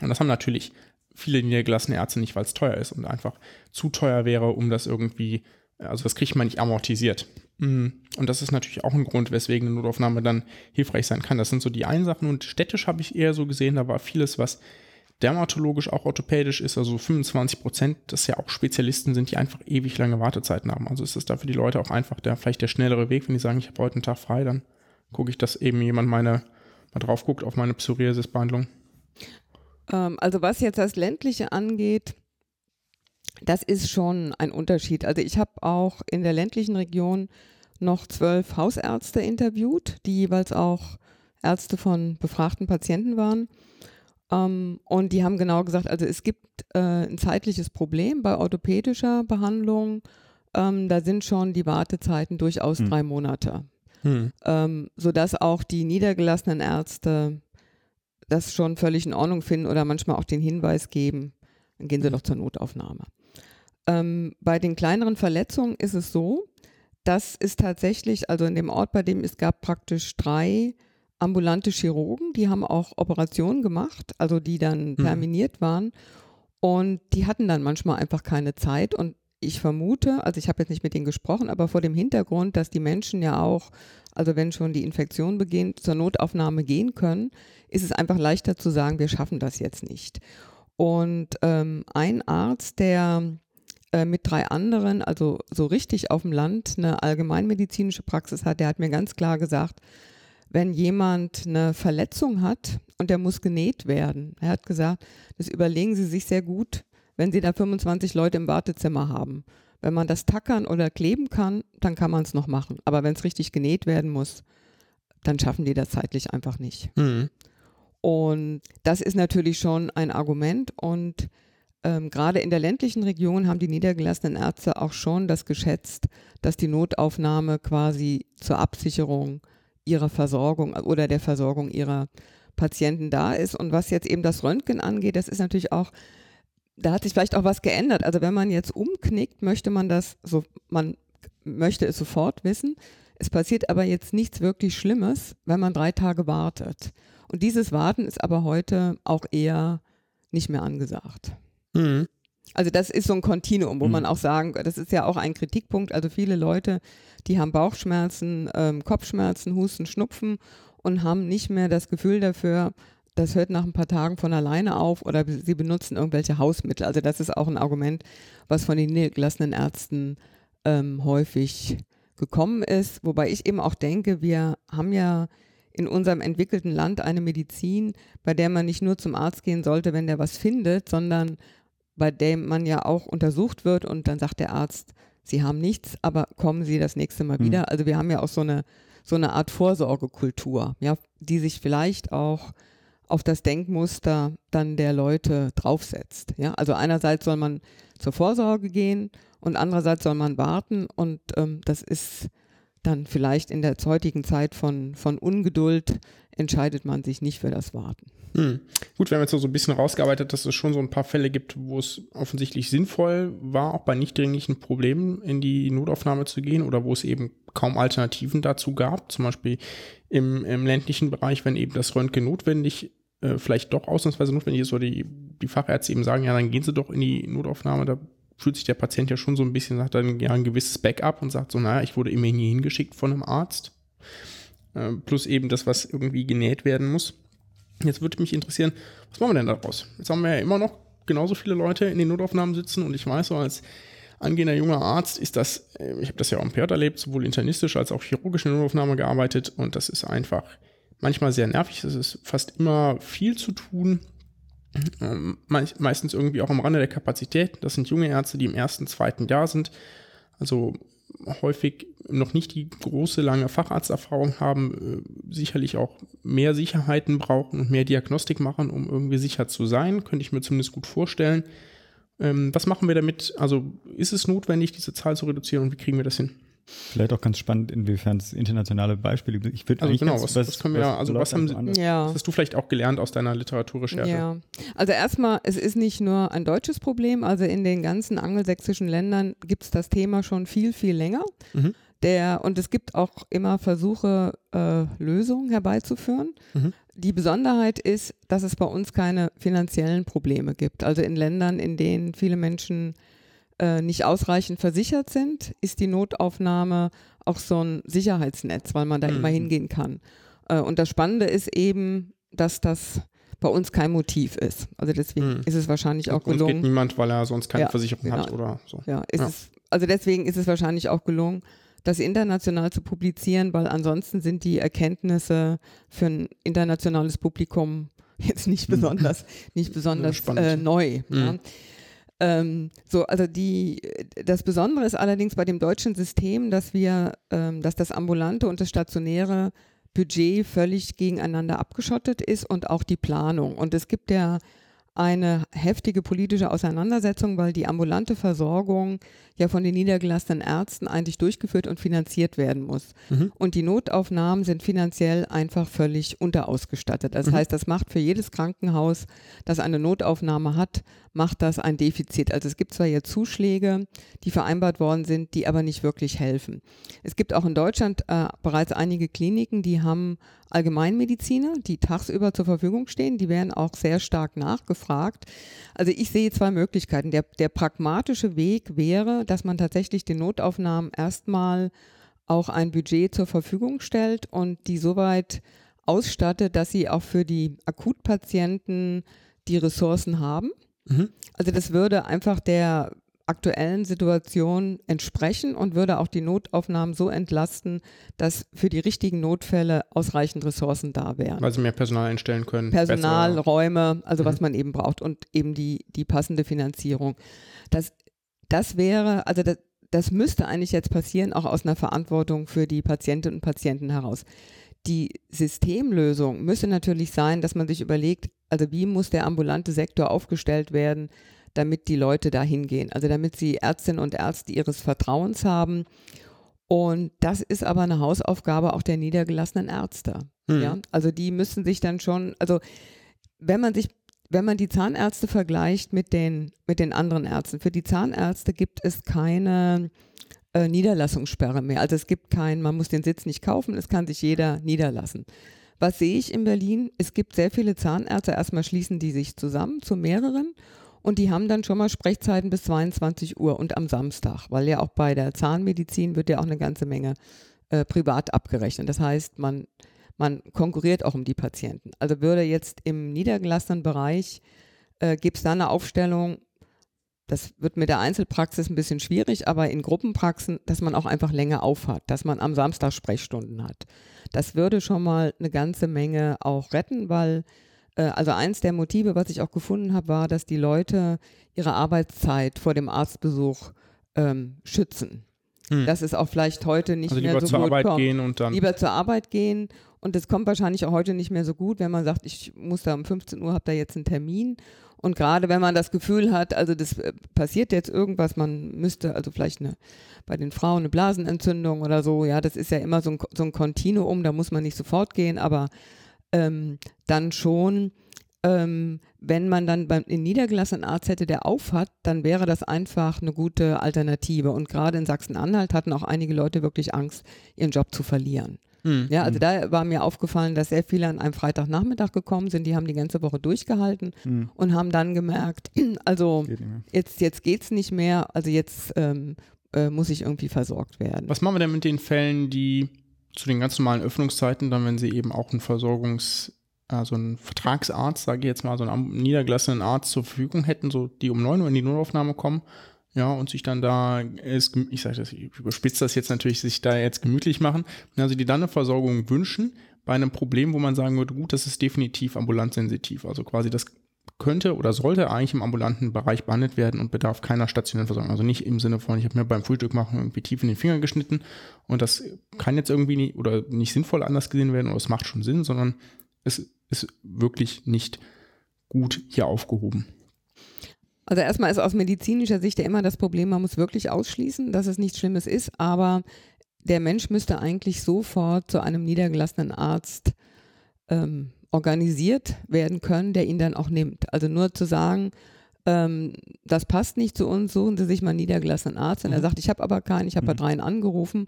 Und das haben natürlich viele niedergelassene Ärzte nicht, weil es teuer ist und einfach zu teuer wäre, um das irgendwie, also das kriegt man nicht amortisiert. Mm, Und das ist natürlich auch ein Grund, weswegen eine Notaufnahme dann hilfreich sein kann. Das sind so die einen Sachen und städtisch habe ich eher so gesehen, da war vieles, was dermatologisch auch orthopädisch ist, also 25 Prozent, das ja auch Spezialisten sind, die einfach ewig lange Wartezeiten haben. Also ist es da für die Leute auch einfach der, vielleicht der schnellere Weg, wenn die sagen, ich habe heute einen Tag frei, dann gucke ich, dass eben jemand meine, mal drauf guckt auf meine Psoriasis-Behandlung. Ähm, also was jetzt das ländliche angeht, das ist schon ein Unterschied. Also ich habe auch in der ländlichen Region noch zwölf Hausärzte interviewt, die jeweils auch Ärzte von befragten Patienten waren. Ähm, und die haben genau gesagt, also es gibt äh, ein zeitliches Problem bei orthopädischer Behandlung. Ähm, da sind schon die Wartezeiten durchaus drei Monate. Ähm, sodass auch die niedergelassenen Ärzte das schon völlig in Ordnung finden oder manchmal auch den Hinweis geben, dann gehen Sie doch zur Notaufnahme. Ähm, bei den kleineren Verletzungen ist es so, dass es tatsächlich, also in dem Ort, bei dem es gab praktisch drei ambulante Chirurgen, die haben auch Operationen gemacht, also die dann terminiert waren. Und die hatten dann manchmal einfach keine Zeit. Und ich vermute, also ich habe jetzt nicht mit denen gesprochen, aber vor dem Hintergrund, dass die Menschen ja auch, also wenn schon die Infektion beginnt, zur Notaufnahme gehen können, ist es einfach leichter zu sagen, wir schaffen das jetzt nicht. Und ähm, ein Arzt, der äh, mit drei anderen, also so richtig auf dem Land, eine allgemeinmedizinische Praxis hat, der hat mir ganz klar gesagt, wenn jemand eine Verletzung hat und der muss genäht werden, er hat gesagt, das überlegen Sie sich sehr gut, wenn Sie da 25 Leute im Wartezimmer haben. Wenn man das tackern oder kleben kann, dann kann man es noch machen. Aber wenn es richtig genäht werden muss, dann schaffen die das zeitlich einfach nicht. Und das ist natürlich schon ein Argument. Und ähm, gerade in der ländlichen Region haben die niedergelassenen Ärzte auch schon das geschätzt, dass die Notaufnahme quasi zur Absicherung ihrer Versorgung oder der Versorgung ihrer Patienten da ist. Und was jetzt eben das Röntgen angeht, das ist natürlich auch, da hat sich vielleicht auch was geändert. Also wenn man jetzt umknickt, möchte man das so, man möchte es sofort wissen. Es passiert aber jetzt nichts wirklich Schlimmes, wenn man drei Tage wartet. Und dieses Warten ist aber heute auch eher nicht mehr angesagt. Also das ist so ein Kontinuum, wo man auch sagen, das ist ja auch ein Kritikpunkt. Also viele Leute, die haben Bauchschmerzen, ähm, Kopfschmerzen, Husten, Schnupfen und haben nicht mehr das Gefühl dafür, das hört nach ein paar Tagen von alleine auf oder sie benutzen irgendwelche Hausmittel. Also das ist auch ein Argument, was von den niedergelassenen Ärzten ähm, häufig gekommen ist. Wobei ich eben auch denke, wir haben ja in unserem entwickelten Land eine Medizin, bei der man nicht nur zum Arzt gehen sollte, wenn der was findet, sondern bei dem man ja auch untersucht wird und dann sagt der Arzt, Sie haben nichts, aber kommen Sie das nächste Mal wieder. Also wir haben ja auch so eine, so eine Art Vorsorgekultur, ja, die sich vielleicht auch auf das Denkmuster dann der Leute draufsetzt. Ja, also einerseits soll man zur Vorsorge gehen und andererseits soll man warten und ähm, das ist dann vielleicht in der heutigen Zeit von, von Ungeduld entscheidet man sich nicht für das Warten. Hm. Gut, wir haben jetzt so ein bisschen rausgearbeitet, dass es schon so ein paar Fälle gibt, wo es offensichtlich sinnvoll war, auch bei nicht dringlichen Problemen in die Notaufnahme zu gehen oder wo es eben kaum Alternativen dazu gab. Zum Beispiel im, im ländlichen Bereich, wenn eben das Röntgen notwendig, äh, vielleicht doch ausnahmsweise notwendig ist oder die, die Fachärzte eben sagen, ja, dann gehen Sie doch in die Notaufnahme, da fühlt sich der Patient ja schon so ein bisschen, sagt dann ja ein gewisses Backup und sagt so, naja, ich wurde immerhin hier hingeschickt von einem Arzt. Äh, plus eben das, was irgendwie genäht werden muss. Jetzt würde mich interessieren, was machen wir denn daraus? Jetzt haben wir ja immer noch genauso viele Leute in den Notaufnahmen sitzen und ich weiß so als angehender junger Arzt ist das, äh, ich habe das ja auch im PJ erlebt, sowohl internistisch als auch chirurgisch in der Notaufnahme gearbeitet und das ist einfach manchmal sehr nervig. Es ist fast immer viel zu tun. Ähm, meistens irgendwie auch am Rande der Kapazität. Das sind junge Ärzte, die im ersten, zweiten Jahr sind. Also häufig noch nicht die große, lange Facharzterfahrung haben, äh, sicherlich auch mehr Sicherheiten brauchen und mehr Diagnostik machen, um irgendwie sicher zu sein. Könnte ich mir zumindest gut vorstellen. Ähm, was machen wir damit? Also ist es notwendig, diese Zahl zu reduzieren und wie kriegen wir das hin? Vielleicht auch ganz spannend, inwiefern es internationale Beispiele gibt. Ich würde also genau, was, was, was können wir, also was, haben, ja. was hast du vielleicht auch gelernt aus deiner Literaturrecherche? Ja, also erstmal, es ist nicht nur ein deutsches Problem, also in den ganzen angelsächsischen Ländern gibt es das Thema schon viel, viel länger. Mhm. Der, und es gibt auch immer Versuche, äh, Lösungen herbeizuführen. Mhm. Die Besonderheit ist, dass es bei uns keine finanziellen Probleme gibt. Also in Ländern, in denen viele Menschen äh, nicht ausreichend versichert sind, ist die Notaufnahme auch so ein Sicherheitsnetz, weil man da mhm. immer hingehen kann. Äh, und das Spannende ist eben, dass das bei uns kein Motiv ist. Also deswegen mhm. ist es wahrscheinlich auch gelungen. Uns geht niemand, weil er sonst keine ja, Versicherung genau. hat oder so. Ja, ja. Es, also deswegen ist es wahrscheinlich auch gelungen, das international zu publizieren, weil ansonsten sind die Erkenntnisse für ein internationales Publikum [LAUGHS] jetzt nicht hm. besonders, nicht besonders äh, neu. Mhm. Ja. Ähm, so, also die, das Besondere ist allerdings bei dem deutschen System, dass wir, ähm, dass das ambulante und das stationäre Budget völlig gegeneinander abgeschottet ist und auch die Planung. Und es gibt ja eine heftige politische Auseinandersetzung, weil die ambulante Versorgung ja von den niedergelassenen Ärzten eigentlich durchgeführt und finanziert werden muss. Mhm. Und die Notaufnahmen sind finanziell einfach völlig unterausgestattet. Das mhm. heißt, das macht für jedes Krankenhaus, das eine Notaufnahme hat, macht das ein Defizit. Also es gibt zwar jetzt Zuschläge, die vereinbart worden sind, die aber nicht wirklich helfen. Es gibt auch in Deutschland äh, bereits einige Kliniken, die haben Allgemeinmediziner, die tagsüber zur Verfügung stehen. Die werden auch sehr stark nachgefragt. Also ich sehe zwei Möglichkeiten. Der, der pragmatische Weg wäre, dass man tatsächlich den Notaufnahmen erstmal auch ein Budget zur Verfügung stellt und die soweit ausstattet, dass sie auch für die Akutpatienten die Ressourcen haben. Mhm. Also das würde einfach der aktuellen Situation entsprechen und würde auch die Notaufnahmen so entlasten, dass für die richtigen Notfälle ausreichend Ressourcen da wären. Weil sie mehr Personal einstellen können. Personal, besser. Räume, also mhm. was man eben braucht und eben die, die passende Finanzierung. Das, das wäre, also das, das müsste eigentlich jetzt passieren, auch aus einer Verantwortung für die Patientinnen und Patienten heraus. Die Systemlösung müsste natürlich sein, dass man sich überlegt, also wie muss der ambulante Sektor aufgestellt werden, damit die Leute da hingehen. Also damit sie Ärztinnen und Ärzte ihres Vertrauens haben. Und das ist aber eine Hausaufgabe auch der niedergelassenen Ärzte. Mhm. Ja, also die müssen sich dann schon, also wenn man sich wenn man die Zahnärzte vergleicht mit den, mit den anderen Ärzten, für die Zahnärzte gibt es keine äh, Niederlassungssperre mehr. Also es gibt keinen, man muss den Sitz nicht kaufen, es kann sich jeder niederlassen. Was sehe ich in Berlin? Es gibt sehr viele Zahnärzte, erstmal schließen die sich zusammen zu mehreren und die haben dann schon mal Sprechzeiten bis 22 Uhr und am Samstag, weil ja auch bei der Zahnmedizin wird ja auch eine ganze Menge äh, privat abgerechnet. Das heißt, man, man konkurriert auch um die Patienten. Also würde jetzt im niedergelassenen Bereich, äh, gibt es da eine Aufstellung, das wird mit der Einzelpraxis ein bisschen schwierig, aber in Gruppenpraxen, dass man auch einfach länger aufhat, dass man am Samstag Sprechstunden hat. Das würde schon mal eine ganze Menge auch retten, weil also eins der Motive, was ich auch gefunden habe, war, dass die Leute ihre Arbeitszeit vor dem Arztbesuch ähm, schützen. Hm. Das ist auch vielleicht heute nicht also mehr so zur gut Arbeit kommt. gehen und dann lieber zur Arbeit gehen und das kommt wahrscheinlich auch heute nicht mehr so gut, wenn man sagt, ich muss da um 15 Uhr, habe da jetzt einen Termin und gerade wenn man das Gefühl hat, also das äh, passiert jetzt irgendwas, man müsste also vielleicht eine, bei den Frauen eine Blasenentzündung oder so, ja, das ist ja immer so ein, so ein Kontinuum, da muss man nicht sofort gehen, aber ähm, dann schon, ähm, wenn man dann beim einen niedergelassenen Arzt hätte, der aufhat, dann wäre das einfach eine gute Alternative. Und gerade in Sachsen-Anhalt hatten auch einige Leute wirklich Angst, ihren Job zu verlieren. Hm. Ja, also hm. da war mir aufgefallen, dass sehr viele an einem Freitagnachmittag gekommen sind, die haben die ganze Woche durchgehalten hm. und haben dann gemerkt, [CLEARS THROAT] also jetzt, jetzt geht's nicht mehr, also jetzt ähm, äh, muss ich irgendwie versorgt werden. Was machen wir denn mit den Fällen, die zu den ganz normalen Öffnungszeiten, dann wenn sie eben auch einen Versorgungs äh, so einen Vertragsarzt, sage ich jetzt mal, so einen niedergelassenen Arzt zur Verfügung hätten, so die um 9 Uhr in die Notaufnahme kommen, ja, und sich dann da, ist, ich sage das, ich überspitze das jetzt natürlich, sich da jetzt gemütlich machen, also die dann eine Versorgung wünschen, bei einem Problem, wo man sagen würde, gut, das ist definitiv ambulant sensitiv, also quasi das könnte oder sollte eigentlich im ambulanten Bereich behandelt werden und bedarf keiner stationären Versorgung. Also nicht im Sinne von, ich habe mir beim Frühstück machen irgendwie tief in den Finger geschnitten und das kann jetzt irgendwie nicht oder nicht sinnvoll anders gesehen werden oder es macht schon Sinn, sondern es ist wirklich nicht gut hier aufgehoben. Also erstmal ist aus medizinischer Sicht ja immer das Problem, man muss wirklich ausschließen, dass es nichts Schlimmes ist, aber der Mensch müsste eigentlich sofort zu einem niedergelassenen Arzt ähm, organisiert werden können, der ihn dann auch nimmt. Also nur zu sagen, ähm, das passt nicht zu uns, suchen Sie sich mal einen niedergelassenen Arzt. Und mhm. er sagt, ich habe aber keinen, ich habe mhm. bei dreien angerufen.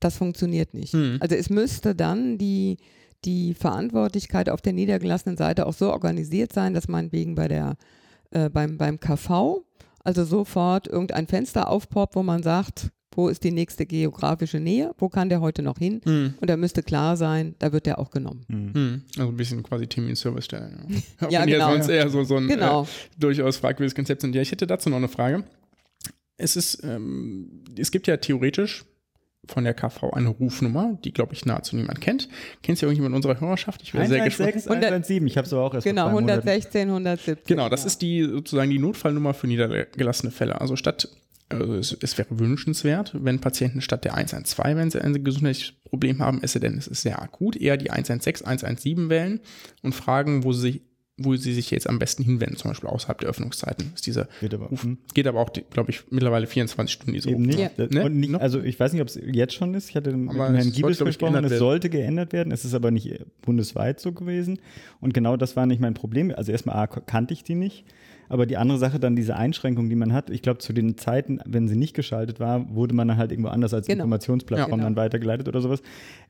Das funktioniert nicht. Mhm. Also es müsste dann die, die Verantwortlichkeit auf der niedergelassenen Seite auch so organisiert sein, dass meinetwegen bei der, äh, beim, beim KV also sofort irgendein Fenster aufpoppt, wo man sagt, wo ist die nächste geografische Nähe, wo kann der heute noch hin mhm. und da müsste klar sein, da wird der auch genommen. Mhm. Also ein bisschen quasi Team-in-Service-Stelle. [LAUGHS] Ja, ja genau. ja sonst eher so, so ein genau. äh, durchaus fragwürdiges Konzept sind. Ja, ich hätte dazu noch eine Frage. Es ist, ähm, es gibt ja theoretisch von der KV eine Rufnummer, die, glaube ich, nahezu niemand kennt. Kennst du irgendjemand in unserer Hörerschaft? Ich wäre sehr gespannt. 117, ich habe es auch erst Genau, 116, 117. Genau, das ja. ist die sozusagen die Notfallnummer für niedergelassene Fälle. Also statt also es, es, wäre wünschenswert, wenn Patienten statt der 112, wenn sie ein gesundheitliches Problem haben, es denn es ist sehr akut, eher die 116, 117 wählen und fragen, wo sie sich wo sie sich jetzt am besten hinwenden, zum Beispiel außerhalb der Öffnungszeiten. Ist dieser geht aber, Ruf, geht aber auch, glaube ich, mittlerweile 24 Stunden diese Eben nicht. Ja. Ne? nicht also ich weiß nicht, ob es jetzt schon ist. Ich hatte mit aber Herrn Giebels gesprochen, es sollte geändert werden. Es ist aber nicht bundesweit so gewesen. Und genau das war nicht mein Problem. Also erstmal A, kannte ich die nicht. Aber die andere Sache dann diese Einschränkung, die man hat, ich glaube, zu den Zeiten, wenn sie nicht geschaltet war, wurde man dann halt irgendwo anders als genau. Informationsplattform ja, genau. dann weitergeleitet oder sowas.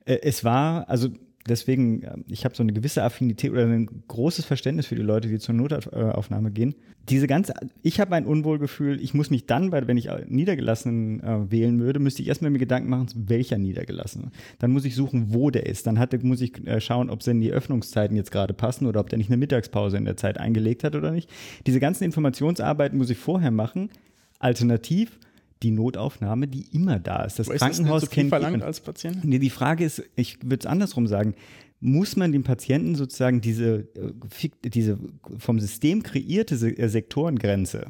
Äh, es war, also deswegen, äh, ich habe so eine gewisse Affinität oder ein großes Verständnis für die Leute, die zur Notaufnahme gehen. Diese ganze, ich habe ein Unwohlgefühl, ich muss mich dann, wenn ich Niedergelassenen äh, wählen würde, müsste ich erstmal mir Gedanken machen, welcher Niedergelassene. Dann muss ich suchen, wo der ist. Dann hat, muss ich äh, schauen, ob denn die Öffnungszeiten jetzt gerade passen oder ob der nicht eine Mittagspause in der Zeit eingelegt hat oder nicht. Diese ganzen Informationsarbeiten muss ich vorher machen. Alternativ die Notaufnahme, die immer da ist. Das ist Krankenhaus das kennt verlangt als Patient. Nee, die Frage ist, ich würde es andersrum sagen. Muss man dem Patienten sozusagen diese, äh, diese vom System kreierte äh, Sektorengrenze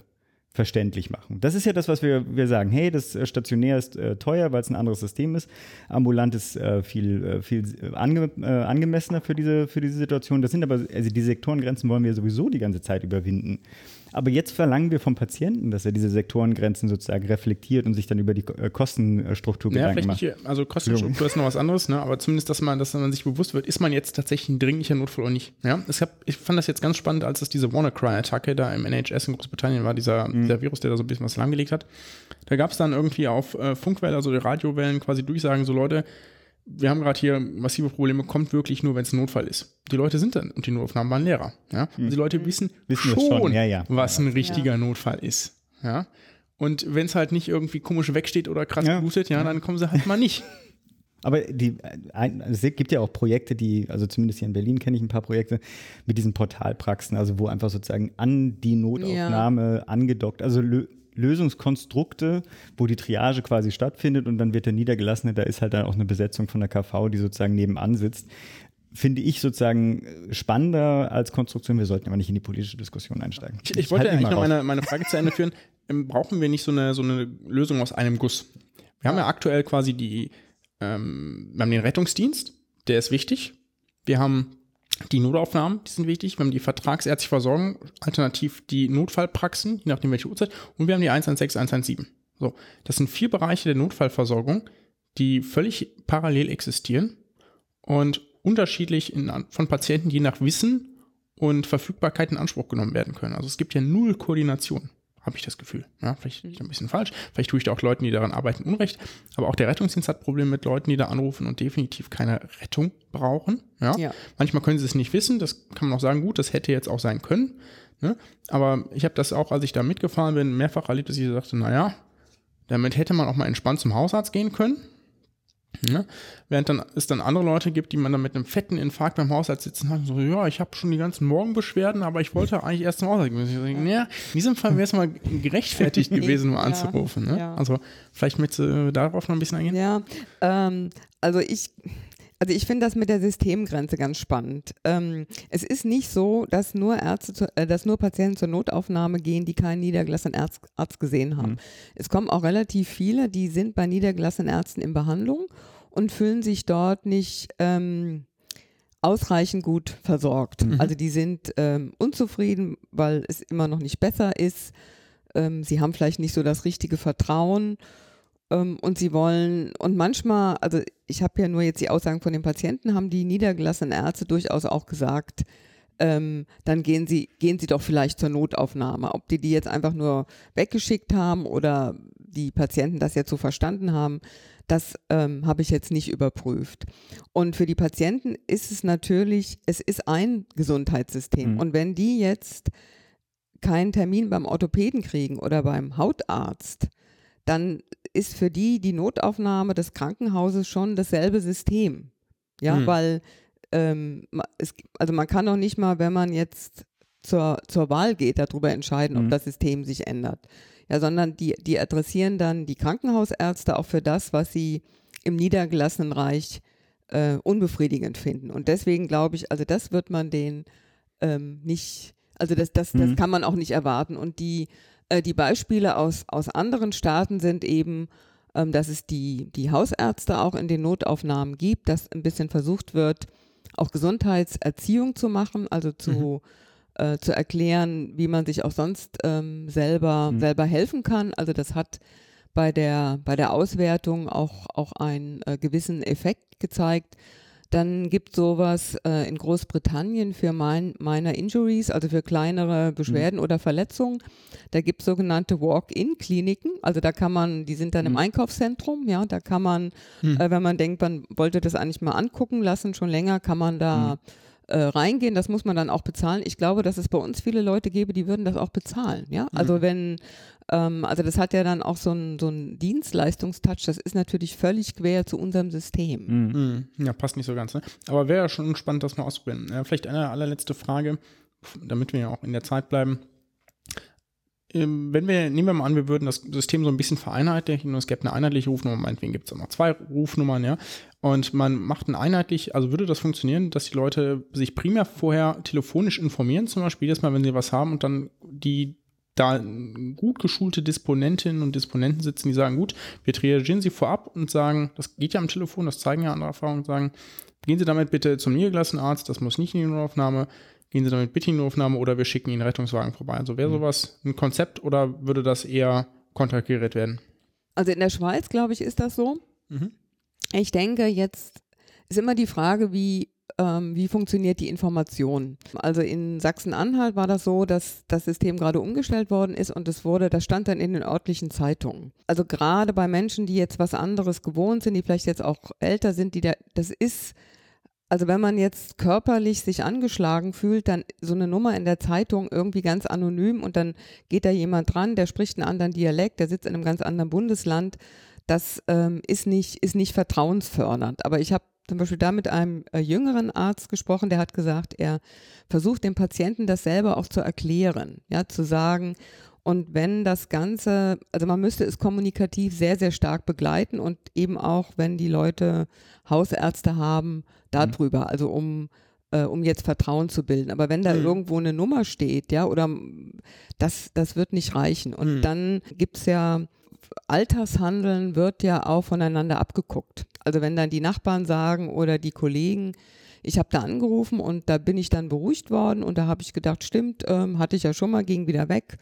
verständlich machen. Das ist ja das, was wir, wir sagen. Hey, das äh, stationär ist äh, teuer, weil es ein anderes System ist. Ambulant ist äh, viel, viel ange, angemessener für diese, für diese Situation. Das sind aber, also die Sektorengrenzen wollen wir sowieso die ganze Zeit überwinden. Aber jetzt verlangen wir vom Patienten, dass er diese Sektorengrenzen sozusagen reflektiert und sich dann über die äh, Kostenstruktur ja, Gedanken macht. Nicht, also Kostenstruktur ist noch was anderes, ne? aber zumindest, dass man, dass man sich bewusst wird, ist man jetzt tatsächlich ein dringlicher Notfall oder nicht. Ja? Ich, hab, ich fand das jetzt ganz spannend, als es diese WannaCry-Attacke da im NHS in Großbritannien war, dieser, mhm. dieser Virus, der da so ein bisschen was lahmgelegt hat. Da gab es dann irgendwie auf äh, Funkwellen, also die Radiowellen quasi Durchsagen, so Leute, wir haben gerade hier massive Probleme, kommt wirklich nur, wenn es ein Notfall ist. Die Leute sind dann, und die Notaufnahmen waren Lehrer. Ja? Und die Leute wissen, wissen schon, schon. Ja, ja. was ein richtiger Notfall ist. Ja? Und wenn es halt nicht irgendwie komisch wegsteht oder krass blutet, ja, dann kommen sie halt mal nicht. [LAUGHS] Aber die, es gibt ja auch Projekte, die, also zumindest hier in Berlin kenne ich ein paar Projekte mit diesen Portalpraxen, also wo einfach sozusagen an die Notaufnahme ja. angedockt, also Lösungskonstrukte, wo die Triage quasi stattfindet und dann wird der Niedergelassene, da ist halt dann auch eine Besetzung von der KV, die sozusagen nebenan sitzt. Finde ich sozusagen spannender als Konstruktion. Wir sollten aber nicht in die politische Diskussion einsteigen. Ich, ich wollte eigentlich noch meine, meine Frage zu Ende führen. Ähm, brauchen wir nicht so eine, so eine Lösung aus einem Guss? Wir haben ja aktuell quasi die, ähm, wir haben den Rettungsdienst, der ist wichtig. Wir haben die Notaufnahmen, die sind wichtig. Wir haben die vertragsärztliche Versorgung, alternativ die Notfallpraxen, je nachdem welche Uhrzeit. Und wir haben die 116, 117. So, das sind vier Bereiche der Notfallversorgung, die völlig parallel existieren und unterschiedlich in, von Patienten je nach Wissen und Verfügbarkeit in Anspruch genommen werden können. Also es gibt ja null Koordination habe ich das Gefühl. Ja, vielleicht ein bisschen falsch. Vielleicht tue ich da auch Leuten, die daran arbeiten, Unrecht. Aber auch der Rettungsdienst hat Probleme mit Leuten, die da anrufen und definitiv keine Rettung brauchen. Ja. ja. Manchmal können sie es nicht wissen. Das kann man auch sagen, gut, das hätte jetzt auch sein können. Ne? Aber ich habe das auch, als ich da mitgefahren bin, mehrfach erlebt, dass ich sagte, naja, damit hätte man auch mal entspannt zum Hausarzt gehen können. Ne? Während dann es dann andere Leute gibt, die man dann mit einem fetten Infarkt beim Hausarzt sitzen hat, so, ja, ich habe schon die ganzen Morgenbeschwerden, aber ich wollte eigentlich erst zum Hausarzt gehen. Ich ja, in diesem Fall wäre es mal gerechtfertigt [LAUGHS] gewesen, mal anzurufen. Ne? Ja. Also vielleicht mit äh, darauf noch ein bisschen eingehen. Ja, ähm, also ich, also ich finde das mit der Systemgrenze ganz spannend. Ähm, es ist nicht so, dass nur Ärzte, zu, äh, dass nur Patienten zur Notaufnahme gehen, die keinen niedergelassenen Arzt, Arzt gesehen haben. Mhm. Es kommen auch relativ viele, die sind bei niedergelassenen Ärzten in Behandlung und fühlen sich dort nicht ähm, ausreichend gut versorgt. Mhm. Also die sind ähm, unzufrieden, weil es immer noch nicht besser ist. Ähm, sie haben vielleicht nicht so das richtige Vertrauen und sie wollen, und manchmal, also ich habe ja nur jetzt die Aussagen von den Patienten, haben die niedergelassenen Ärzte durchaus auch gesagt, ähm, dann gehen sie, gehen sie doch vielleicht zur Notaufnahme. Ob die die jetzt einfach nur weggeschickt haben oder die Patienten das jetzt so verstanden haben, das ähm, habe ich jetzt nicht überprüft. Und für die Patienten ist es natürlich, es ist ein Gesundheitssystem. Mhm. Und wenn die jetzt keinen Termin beim Orthopäden kriegen oder beim Hautarzt, dann ist für die die Notaufnahme des Krankenhauses schon dasselbe System. Ja, mhm. weil ähm, es, also man kann auch nicht mal, wenn man jetzt zur, zur Wahl geht, darüber entscheiden, mhm. ob das System sich ändert. Ja, sondern die, die adressieren dann die Krankenhausärzte auch für das, was sie im niedergelassenen Reich äh, unbefriedigend finden. Und deswegen glaube ich, also das wird man den ähm, nicht, also das, das, das mhm. kann man auch nicht erwarten. Und die äh, die Beispiele aus, aus anderen Staaten sind eben, ähm, dass es die, die Hausärzte auch in den Notaufnahmen gibt, dass ein bisschen versucht wird, auch Gesundheitserziehung zu machen, also zu, mhm. äh, zu erklären, wie man sich auch sonst ähm, selber, mhm. selber helfen kann. Also das hat bei der, bei der Auswertung auch, auch einen äh, gewissen Effekt gezeigt. Dann gibt sowas äh, in Großbritannien für mein, Minor Injuries, also für kleinere Beschwerden mhm. oder Verletzungen. Da gibt es sogenannte Walk-in-Kliniken. Also da kann man, die sind dann mhm. im Einkaufszentrum, ja, da kann man, mhm. äh, wenn man denkt, man wollte das eigentlich mal angucken lassen, schon länger, kann man da mhm äh, reingehen, das muss man dann auch bezahlen. Ich glaube, dass es bei uns viele Leute gäbe, die würden das auch bezahlen. Ja, also mhm. wenn, ähm, also das hat ja dann auch so ein, so ein Dienstleistungstouch, das ist natürlich völlig quer zu unserem System. Mhm. mhm. Ja, passt nicht so ganz. Ne? Aber wäre ja schon spannend, das mal auszuprobieren. Ja, vielleicht eine allerletzte Frage, damit wir ja auch in der Zeit bleiben. Ähm, wenn wir, nehmen wir mal an, wir würden das System so ein bisschen vereinheitlichen und es gäbe eine einheitliche Rufnummer, meinetwegen gibt es auch noch zwei Rufnummern, ja, und man macht ein einheitlich, also würde das funktionieren, dass die Leute sich primär vorher telefonisch informieren, zum Beispiel jedes Mal, wenn sie was haben und dann die da gut geschulte Disponentinnen und Disponenten sitzen, die sagen, gut, wir triagieren sie vorab und sagen, das geht ja am Telefon, das zeigen ja andere Erfahrungen, sagen, gehen Sie damit bitte zum niedergelassenen Arzt, das muss nicht in die Notaufnahme, gehen Sie damit bitte in die Notaufnahme oder wir schicken Ihnen einen Rettungswagen vorbei. Also wäre mhm. sowas ein Konzept oder würde das eher kontrakiert werden? Also in der Schweiz, glaube ich, ist das so. Mhm. Ich denke, jetzt ist immer die Frage, wie, ähm, wie funktioniert die Information. Also in Sachsen-Anhalt war das so, dass das System gerade umgestellt worden ist und es wurde, das stand dann in den örtlichen Zeitungen. Also gerade bei Menschen, die jetzt was anderes gewohnt sind, die vielleicht jetzt auch älter sind, die da, das ist also wenn man jetzt körperlich sich angeschlagen fühlt, dann so eine Nummer in der Zeitung irgendwie ganz anonym und dann geht da jemand dran, der spricht einen anderen Dialekt, der sitzt in einem ganz anderen Bundesland. Das ähm, ist, nicht, ist nicht vertrauensfördernd. Aber ich habe zum Beispiel da mit einem äh, jüngeren Arzt gesprochen, der hat gesagt, er versucht dem Patienten das selber auch zu erklären, ja, zu sagen, und wenn das Ganze, also man müsste es kommunikativ sehr, sehr stark begleiten und eben auch, wenn die Leute Hausärzte haben, darüber, mhm. also um, äh, um jetzt Vertrauen zu bilden. Aber wenn da mhm. irgendwo eine Nummer steht, ja, oder das, das wird nicht reichen. Und mhm. dann gibt es ja, Altershandeln wird ja auch voneinander abgeguckt. Also wenn dann die Nachbarn sagen oder die Kollegen, ich habe da angerufen und da bin ich dann beruhigt worden und da habe ich gedacht, stimmt, ähm, hatte ich ja schon mal, ging wieder weg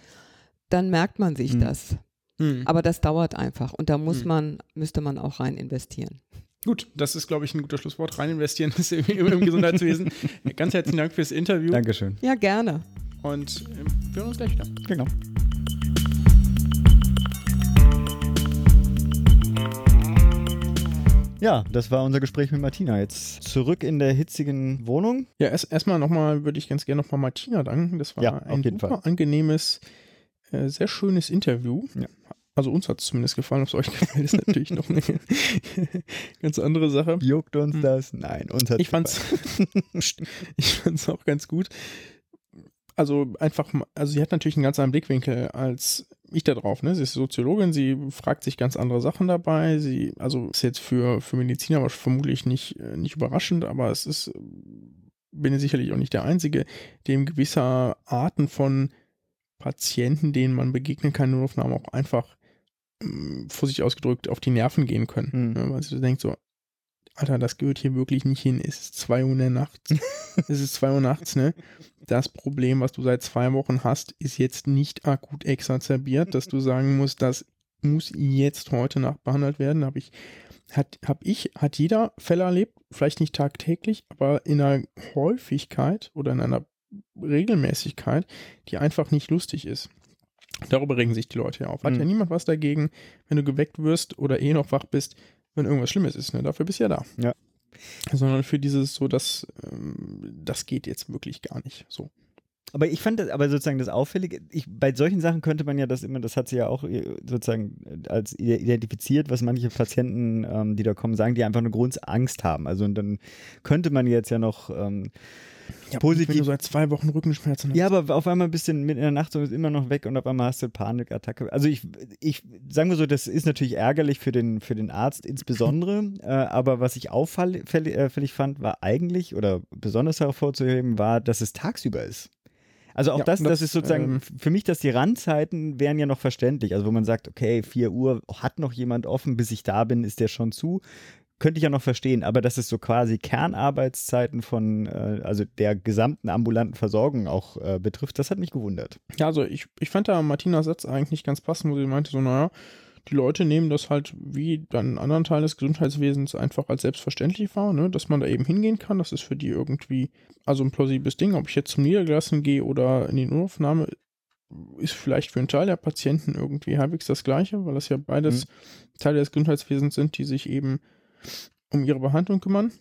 dann merkt man sich mhm. das. Mhm. Aber das dauert einfach und da muss mhm. man, müsste man auch rein investieren. Gut, das ist, glaube ich, ein guter Schlusswort. Rein investieren [LAUGHS] ist im, im Gesundheitswesen. Ganz herzlichen Dank fürs Interview. Dankeschön. Ja, gerne. Und äh, wir hören uns gleich wieder. Genau. Ja, das war unser Gespräch mit Martina. Jetzt zurück in der hitzigen Wohnung. Ja, erstmal erst nochmal würde ich ganz gerne nochmal Martina danken. Das war ja, ein super Fall. angenehmes äh, sehr schönes Interview. Ja. Also uns hat es zumindest gefallen, ob es euch [LAUGHS] gefällt, ist natürlich noch eine [LAUGHS] ganz andere Sache. Juckt uns hm. das? Nein, uns hat ich fand's, [LAUGHS] ich fand's auch ganz gut. Also einfach, also sie hat natürlich einen ganz anderen Blickwinkel als ich da drauf. Ne? Sie ist Soziologin, sie fragt sich ganz andere Sachen dabei. Sie, also ist jetzt für, für Mediziner aber vermutlich nicht, nicht überraschend, aber es ist, bin ich sicherlich auch nicht der Einzige, dem gewisser Arten von Patienten, denen man begegnen kann, nur Notaufnahmen auch einfach mm, vor sich ausgedrückt auf die Nerven gehen können. Mhm. Ne? Weil sie denkt so, Alter, das gehört hier wirklich nicht hin. Es ist 2 Uhr in der Nacht. [LAUGHS] es ist 2 Uhr nachts, ne? Das Problem, was du seit zwei Wochen hast, ist jetzt nicht akut exacerbiert, dass du sagen musst, das muss jetzt heute Nacht behandelt werden. Habe ich, hat, hab ich, hat jeder Fälle erlebt, vielleicht nicht tagtäglich, aber in einer Häufigkeit oder in einer Regelmäßigkeit, die einfach nicht lustig ist. Darüber regen sich die Leute ja auf. Hat mhm. ja niemand was dagegen, wenn du geweckt wirst oder eh noch wach bist, wenn irgendwas Schlimmes ist. Ne? Dafür bist du ja da. Ja. Sondern für dieses so, dass ähm, das geht jetzt wirklich gar nicht so. Aber ich fand das, aber sozusagen das Auffällige, ich, bei solchen Sachen könnte man ja das immer, das hat sie ja auch äh, sozusagen als identifiziert, was manche Patienten, ähm, die da kommen, sagen, die einfach eine Grundangst haben. Also und dann könnte man jetzt ja noch ähm, ja, positiv. Wenn du seit zwei Wochen Rückenschmerzen hast. Ja, aber auf einmal ein bisschen mit in der Nacht so ist immer noch weg und auf einmal hast du Panikattacke. Also ich, ich sagen wir so, das ist natürlich ärgerlich für den, für den Arzt insbesondere, [LAUGHS] äh, aber was ich auffällig äh, fand, war eigentlich oder besonders hervorzuheben, war, dass es tagsüber ist. Also auch ja, das, das, ist sozusagen ähm, für mich, dass die Randzeiten wären ja noch verständlich. Also wo man sagt, okay, 4 Uhr hat noch jemand offen, bis ich da bin, ist der schon zu könnte ich ja noch verstehen, aber dass es so quasi Kernarbeitszeiten von, äh, also der gesamten ambulanten Versorgung auch äh, betrifft, das hat mich gewundert. Ja, also ich, ich fand da Martinas Satz eigentlich ganz passend, wo sie meinte, so, naja, die Leute nehmen das halt wie dann einen anderen Teil des Gesundheitswesens einfach als selbstverständlich wahr, ne? dass man da eben hingehen kann. Das ist für die irgendwie, also ein plausibles Ding. Ob ich jetzt zum Niedergelassen gehe oder in die Notaufnahme, ist vielleicht für einen Teil der Patienten irgendwie halbwegs das Gleiche, weil das ja beides mhm. Teile des Gesundheitswesens sind, die sich eben um ihre Behandlung kümmern.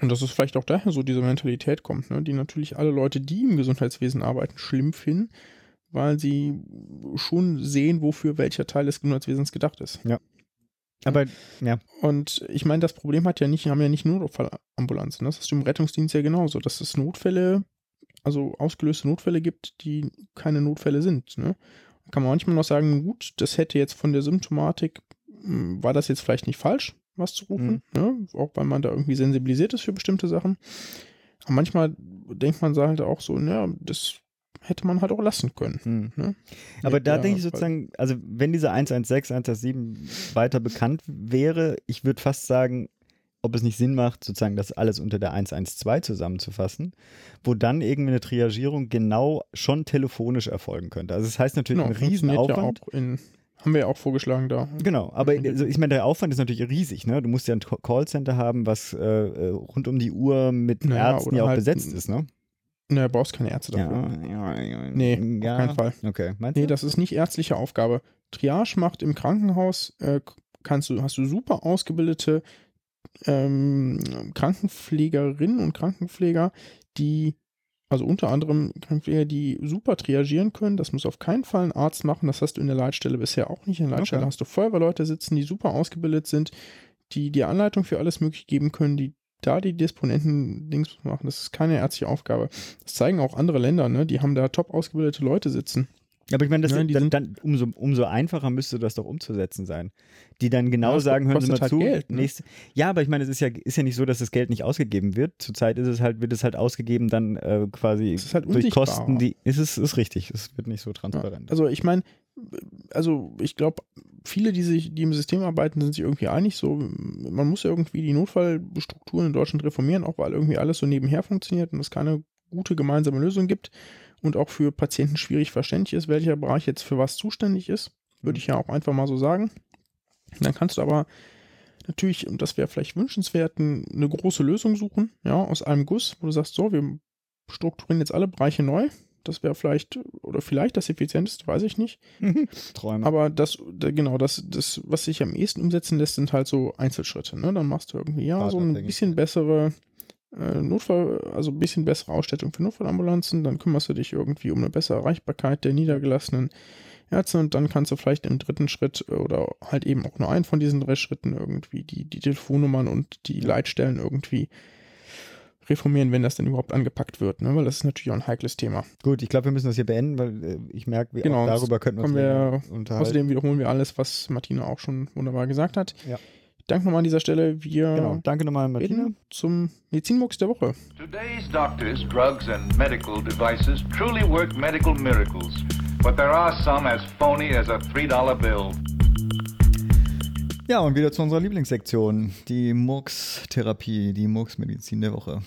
Und dass es vielleicht auch daher so diese Mentalität kommt, ne? die natürlich alle Leute, die im Gesundheitswesen arbeiten, schlimm finden, weil sie schon sehen, wofür welcher Teil des Gesundheitswesens gedacht ist. Ja. Aber, ja. Und ich meine, das Problem hat ja nicht, haben ja nicht nur Notfallambulanzen. Das ist im Rettungsdienst ja genauso, dass es Notfälle, also ausgelöste Notfälle gibt, die keine Notfälle sind. Ne? Da kann man manchmal noch sagen, gut, das hätte jetzt von der Symptomatik, hm, war das jetzt vielleicht nicht falsch, was zu rufen, mhm. ne? auch weil man da irgendwie sensibilisiert ist für bestimmte Sachen. Aber manchmal denkt man halt auch so, naja, das hätte man halt auch lassen können. Mhm. Ne? Aber da denke ich sozusagen, also wenn diese 116, 117 weiter bekannt wäre, ich würde fast sagen, ob es nicht Sinn macht, sozusagen das alles unter der 112 zusammenzufassen, wo dann irgendwie eine Triagierung genau schon telefonisch erfolgen könnte. Also das heißt natürlich genau, ein Riesenaufwand. Ja in haben wir ja auch vorgeschlagen da. Genau, aber also ich meine, der Aufwand ist natürlich riesig. Ne? Du musst ja ein Callcenter haben, was äh, äh, rund um die Uhr mit naja, Ärzten ja auch halt besetzt ist, ne? Ne, du brauchst keine Ärzte dafür. Ja, ja, ja. Nee, ja. auf keinen Fall. Okay, meinst du? Nee, das ist nicht ärztliche Aufgabe. Triage macht im Krankenhaus, äh, kannst du, hast du super ausgebildete ähm, Krankenpflegerinnen und Krankenpfleger, die also unter anderem Krankenpfleger, die super triagieren können. Das muss auf keinen Fall ein Arzt machen. Das hast du in der Leitstelle bisher auch nicht. In der Leitstelle okay. hast du Feuerwehrleute sitzen, die super ausgebildet sind, die dir Anleitung für alles Mögliche geben können, die da die Disponenten-Dings machen. Das ist keine ärztliche Aufgabe. Das zeigen auch andere Länder, ne? Die haben da top ausgebildete Leute sitzen. Aber ich meine, das ja, dann, dann umso, umso einfacher müsste das doch umzusetzen sein. Die dann genau ja, sagen, hören Sie mal halt zu. Geld, ne? nächste, ja, aber ich meine, es ist ja, ist ja nicht so, dass das Geld nicht ausgegeben wird. Zurzeit ist es halt, wird es halt ausgegeben dann äh, quasi halt durch Kosten, die ist es ist richtig. Es wird nicht so transparent. Ja, also ich meine, also ich glaube, viele, die sich, die im System arbeiten, sind sich irgendwie einig. So, man muss irgendwie die Notfallstrukturen in Deutschland reformieren, auch weil irgendwie alles so nebenher funktioniert und es keine gute gemeinsame Lösung gibt und auch für Patienten schwierig verständlich ist, welcher Bereich jetzt für was zuständig ist. Würde ich ja auch einfach mal so sagen. Dann kannst du aber natürlich, und das wäre vielleicht wünschenswert, eine große Lösung suchen, ja, aus einem Guss, wo du sagst, so, wir strukturieren jetzt alle Bereiche neu. Das wäre vielleicht, oder vielleicht das effizienteste, weiß ich nicht. [LAUGHS] Träume. Aber das, genau, das, das, was sich am ehesten umsetzen lässt, sind halt so Einzelschritte. Ne? Dann machst du irgendwie, ja, so ein bisschen bessere äh, Notfall, also ein bisschen bessere Ausstattung für Notfallambulanzen, dann kümmerst du dich irgendwie um eine bessere Erreichbarkeit der niedergelassenen Ärzte und dann kannst du vielleicht im dritten Schritt oder halt eben auch nur einen von diesen drei Schritten irgendwie die, die Telefonnummern und die Leitstellen irgendwie reformieren, wenn das denn überhaupt angepackt wird, ne? weil das ist natürlich auch ein heikles Thema. Gut, ich glaube, wir müssen das hier beenden, weil äh, ich merke, wir Genau, auch darüber könnten wir uns wir, unterhalten. außerdem wiederholen wir alles, was Martina auch schon wunderbar gesagt hat. Ja. Danke nochmal an dieser Stelle. Wir genau, danke nochmal, Martina. zum Medizinmux der Woche. Today's doctors, drugs, and medical devices truly work medical miracles, but there are some as phony as a $3 bill. Ja, und wieder zu unserer Lieblingssektion, die Murks-Therapie, die Murks-Medizin der Woche.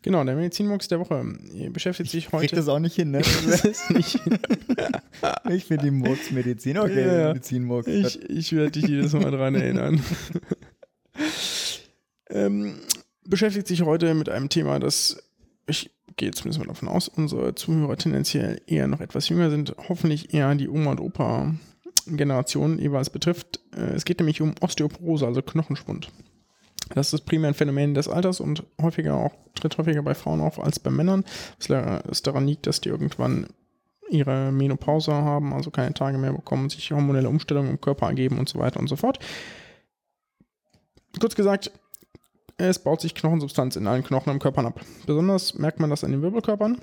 Genau, der Medizinmux der Woche Ihr beschäftigt sich Krieg heute. das auch nicht hin, ne? [LAUGHS] Ich [LAUGHS] finde die Murks-Medizin, okay, Ja, ja. Medizin-Murks. ich, ich werde dich jedes Mal dran erinnern. [LAUGHS] ähm, beschäftigt sich heute mit einem Thema, das ich gehe zumindest mal davon aus, unsere Zuhörer tendenziell eher noch etwas jünger sind, hoffentlich eher die Oma und Opa Generation jeweils betrifft. Äh, Es geht nämlich um Osteoporose, also Knochenschwund. Das ist primär ein Phänomen des Alters und häufiger auch, tritt häufiger bei Frauen auf als bei Männern. Was es daran liegt, dass die irgendwann ihre Menopause haben, also keine Tage mehr bekommen, sich hormonelle Umstellungen im Körper ergeben und so weiter und so fort. Kurz gesagt, es baut sich Knochensubstanz in allen Knochen am Körper ab. Besonders merkt man das an den Wirbelkörpern,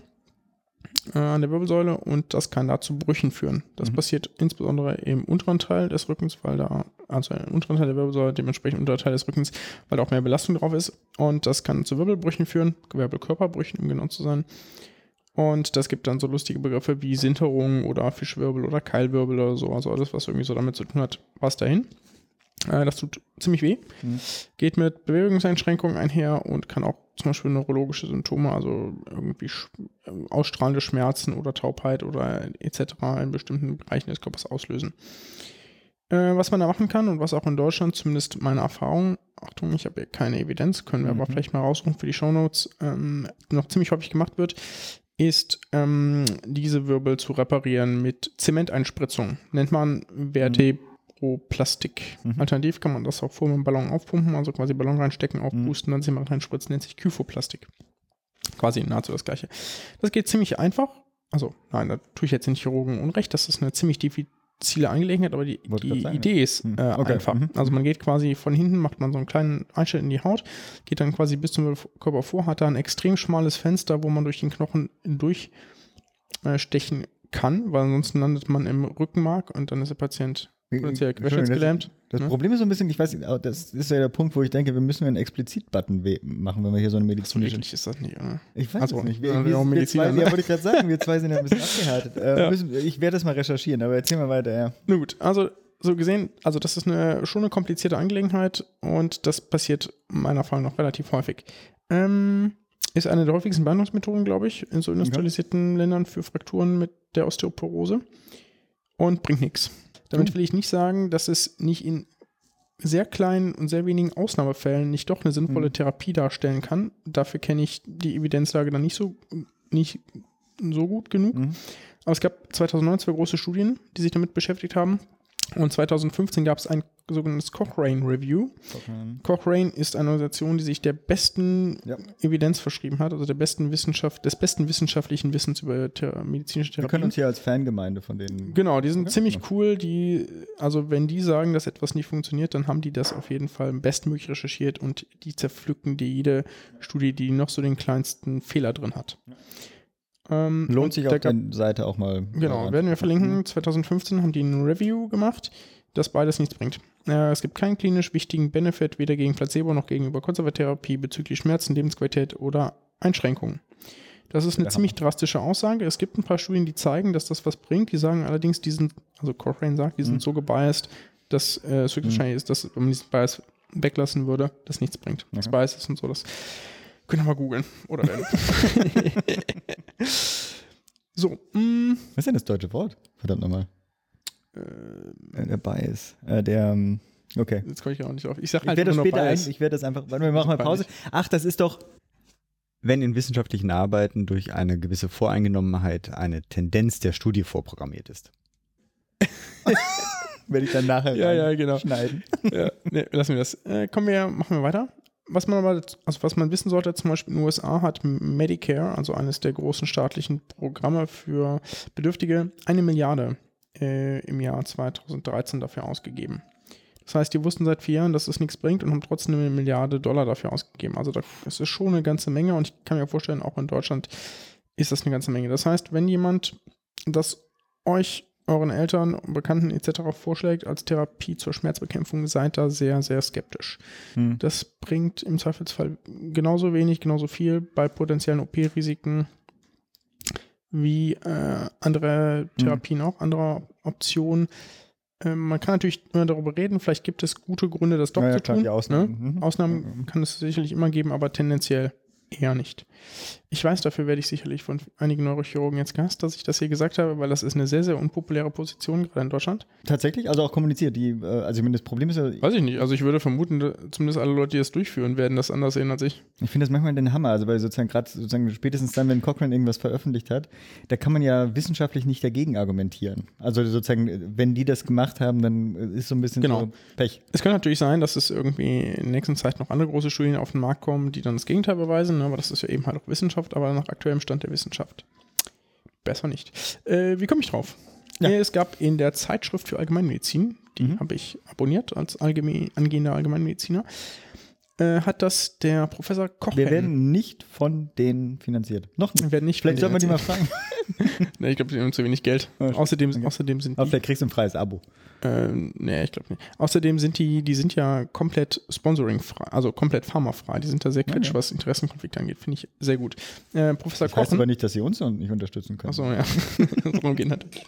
an der Wirbelsäule und das kann da zu Brüchen führen. Das passiert insbesondere im unteren Teil des Rückens, weil da, also im unteren Teil der Wirbelsäule, dementsprechend im unteren Teil des Rückens, weil da auch mehr Belastung drauf ist. Und das kann zu Wirbelbrüchen führen, Wirbelkörperbrüchen, um genau zu sein. Und das gibt dann so lustige Begriffe wie Sinterung oder Fischwirbel oder Keilwirbel oder so. Also alles, was irgendwie so damit zu tun hat, was dahin. Äh, das tut ziemlich weh. Geht mit Bewegungseinschränkungen einher und kann auch zum Beispiel neurologische Symptome, also irgendwie äh, ausstrahlende Schmerzen oder Taubheit oder etc. in bestimmten Bereichen des Körpers auslösen. Äh, was man da machen kann und was auch in Deutschland, zumindest meine Erfahrung, Achtung, ich habe hier keine Evidenz, können wir aber vielleicht mal raussuchen für die Shownotes, ähm, noch ziemlich häufig gemacht wird, ist ähm, diese Wirbel zu reparieren mit Zementeinspritzung. Nennt man Vertebroplastik. Alternativ kann man das auch vor mit einem Ballon aufpumpen, also quasi Ballon reinstecken, aufpusten, dann Zement reinspritzen, nennt sich Kyphoplastik. Quasi nahezu das gleiche. Das geht ziemlich einfach. Also, nein, da tue ich jetzt den Chirurgen Unrecht, das ist eine ziemlich diffizile Angelegenheit, aber die, die Idee ist Hm. äh, Okay. einfach. Mhm. Also man geht quasi von hinten, macht man so einen kleinen Einschnitt in die Haut, geht dann quasi bis zum Körper vor, hat da ein extrem schmales Fenster, wo man durch den Knochen durchstechen äh, kann, weil ansonsten landet man im Rückenmark und dann ist der Patient potenziell Entschuldigung, querschnittsgelähmt. Das ne? Problem ist so ein bisschen, ich weiß das ist ja der Punkt, wo ich denke, wir müssen einen Explizit-Button machen, wenn wir hier so eine So medizinische. eklig ist das nicht, oder? Ich weiß Also, es nicht. wir- Wir, wir wir, zwei, ne? ja, wollte ich gerade sagen, wir zwei sind ja ein bisschen [LAUGHS] abgehärtet. Äh, Ja. müssen, ich werde das mal recherchieren, aber erzähl mal weiter, ja. Na gut, also so gesehen, also das ist eine, schon eine komplizierte Angelegenheit und das passiert meiner Erfahrung nach relativ häufig. Ähm, ist eine der häufigsten Behandlungsmethoden, glaube ich, in so industrialisierten Ländern für Frakturen mit der Osteoporose und bringt nichts. Damit will ich nicht sagen, dass es nicht in sehr kleinen und sehr wenigen Ausnahmefällen nicht doch eine sinnvolle Therapie darstellen kann. Dafür kenne ich die Evidenzlage dann nicht so, nicht so gut genug. Aber es gab 2009 zwei große Studien, die sich damit beschäftigt haben. Und 2015 gab es ein sogenanntes Cochrane Review. Cochrane ist eine Organisation, die sich der besten Ja. Evidenz verschrieben hat, also der besten Wissenschaft, des besten wissenschaftlichen Wissens über Thera medizinische Wir Therapie. können uns hier als Fangemeinde von denen. Genau, die sind Okay. ziemlich Ja. cool. Die, also wenn die sagen, dass etwas nicht funktioniert, dann haben die das auf jeden Fall bestmöglich recherchiert und die zerpflücken dir jede Studie, die noch so den kleinsten Fehler drin hat. Ähm, Lohnt sich auf der Seite auch mal. Genau, mal werden wir verlinken. 2015 haben die ein Review gemacht, das beides nichts bringt. Äh, es gibt keinen klinisch wichtigen Benefit, weder gegen Placebo noch gegenüber Konservatherapie bezüglich Schmerzen, Lebensqualität oder Einschränkungen. Das ist eine Der ziemlich drastische Aussage. Es gibt ein paar Studien, die zeigen, dass das was bringt. Die sagen allerdings, die sind, also Cochrane sagt, die sind Mhm. so gebiased, dass äh, es höchstwahrscheinlich ist, dass wenn man diesen Bias weglassen würde, das nichts bringt. Das Okay. Bias ist und so, das können wir mal googeln. Oder werden. [LAUGHS] [LAUGHS] [LAUGHS] so, mm, Was ist denn das deutsche Wort? Verdammt nochmal. Äh, der Bias. Äh, der, ähm, okay. Jetzt komme ich auch nicht auf. Ich sag Ich halt werde das später Bias. ein, ich werde das einfach, warte, wir machen mal Pause. Ach, das ist doch, wenn in wissenschaftlichen Arbeiten durch eine gewisse Voreingenommenheit eine Tendenz der Studie vorprogrammiert ist. [LAUGHS] werde ich dann nachher Ja, ja, genau. schneiden. ja, nee, lassen wir das. Äh, kommen wir, machen wir weiter. Was man aber, also was man wissen sollte, zum Beispiel in den USA hat Medicare, also eines der großen staatlichen Programme für Bedürftige, eine Milliarde äh, im Jahr 2013 dafür ausgegeben. Das heißt, die wussten seit vier Jahren, dass es nichts bringt und haben trotzdem eine Milliarde Dollar dafür ausgegeben. Also das ist schon eine ganze Menge und ich kann mir vorstellen, auch in Deutschland ist das eine ganze Menge. Das heißt, wenn jemand das euch, euren Eltern, Bekannten etc. vorschlägt als Therapie zur Schmerzbekämpfung, seid da sehr, sehr skeptisch. Hm. Das bringt im Zweifelsfall genauso wenig, genauso viel bei potenziellen OP-Risiken wie äh, andere Therapien hm. auch, andere Optionen. Ähm, man kann natürlich immer darüber reden, vielleicht gibt es gute Gründe, das doch ja, zu tun. Ausnahmen, ne? mhm. Ausnahmen kann es sicherlich immer geben, aber tendenziell eher nicht. Ich weiß, dafür werde ich sicherlich von einigen Neurochirurgen jetzt gehasst, dass ich das hier gesagt habe, weil das ist eine sehr, sehr unpopuläre Position, gerade in Deutschland. Tatsächlich? Also auch kommuniziert? Die, äh, also ich meine, das Problem ist ja... Weiß ich nicht. Also ich würde vermuten, zumindest alle Leute, die das durchführen, werden das anders sehen als ich. Ich finde das manchmal den Hammer, also weil sozusagen gerade sozusagen spätestens dann, wenn Cochrane irgendwas veröffentlicht hat, da kann man ja wissenschaftlich nicht dagegen argumentieren. Also sozusagen, wenn die das gemacht haben, dann ist so ein bisschen genau. so Pech. Es kann natürlich sein, dass es irgendwie in der nächsten Zeit noch andere große Studien auf den Markt kommen, die dann das Gegenteil beweisen, aber das ist ja eben halt auch Wissenschaft, aber nach aktuellem Stand der Wissenschaft. Besser nicht. Äh, wie komme ich drauf? Ja. Es gab in der Zeitschrift für Allgemeinmedizin, die mhm. habe ich abonniert als allgemein, angehender Allgemeinmediziner, äh, hat das der Professor Koch. Wir werden nicht von denen finanziert. Noch nicht. Wir werden nicht Vielleicht sollten wir die mal fragen. [LAUGHS] [LAUGHS] nee, ich glaube, die haben zu wenig Geld. Außerdem, okay. außerdem sind Aber vielleicht kriegst du ein freies Abo. Ähm, nee, ich glaube nicht. Außerdem sind die, die sind ja komplett sponsoringfrei, also komplett pharmafrei. Die sind da sehr kritisch, okay. was Interessenkonflikte angeht. Finde ich sehr gut. Äh, Professor das heißt aber nicht, dass sie uns nicht unterstützen können. Achso, ja. [LAUGHS] Darum geht natürlich.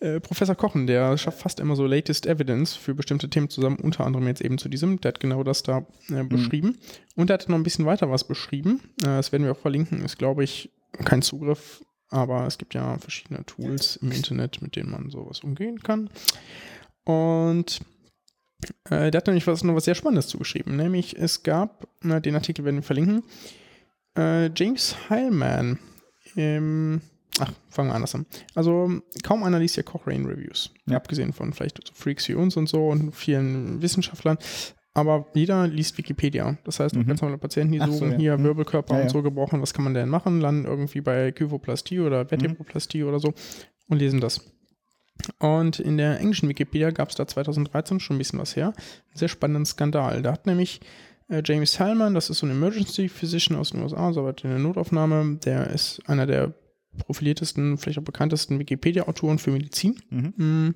Äh, Professor Kochen, der schafft fast immer so Latest Evidence für bestimmte Themen zusammen, unter anderem jetzt eben zu diesem. Der hat genau das da äh, mhm. beschrieben. Mhm. Und er hat noch ein bisschen weiter was beschrieben. Äh, das werden wir auch verlinken. Ist, glaube ich, kein Zugriff, aber es gibt ja verschiedene Tools im Internet, mit denen man sowas umgehen kann. Und äh, der hat nämlich was, noch was sehr Spannendes zugeschrieben. Nämlich, es gab, den Artikel werden wir verlinken, äh, James Heilman im Ach, fangen wir anders an. Also kaum einer liest ja Cochrane Reviews. Ja. Abgesehen von vielleicht so Freaks wie uns und so und vielen Wissenschaftlern. Aber jeder liest Wikipedia. Das heißt, mhm. ganz normale Patienten, die Ach suchen so, ja. hier mhm. Wirbelkörper ja, und so gebrochen, was kann man denn machen? Landen irgendwie bei Kyphoplastie oder Vertebroplastie mhm. oder so und lesen das. Und in der englischen Wikipedia gab es da 2013 schon ein bisschen was her. Einen sehr spannenden Skandal. Da hat nämlich äh, James Salman, das ist so ein Emergency Physician aus den USA, so weit in der Notaufnahme, der ist einer der profiliertesten, vielleicht auch bekanntesten Wikipedia-Autoren für Medizin. Mhm.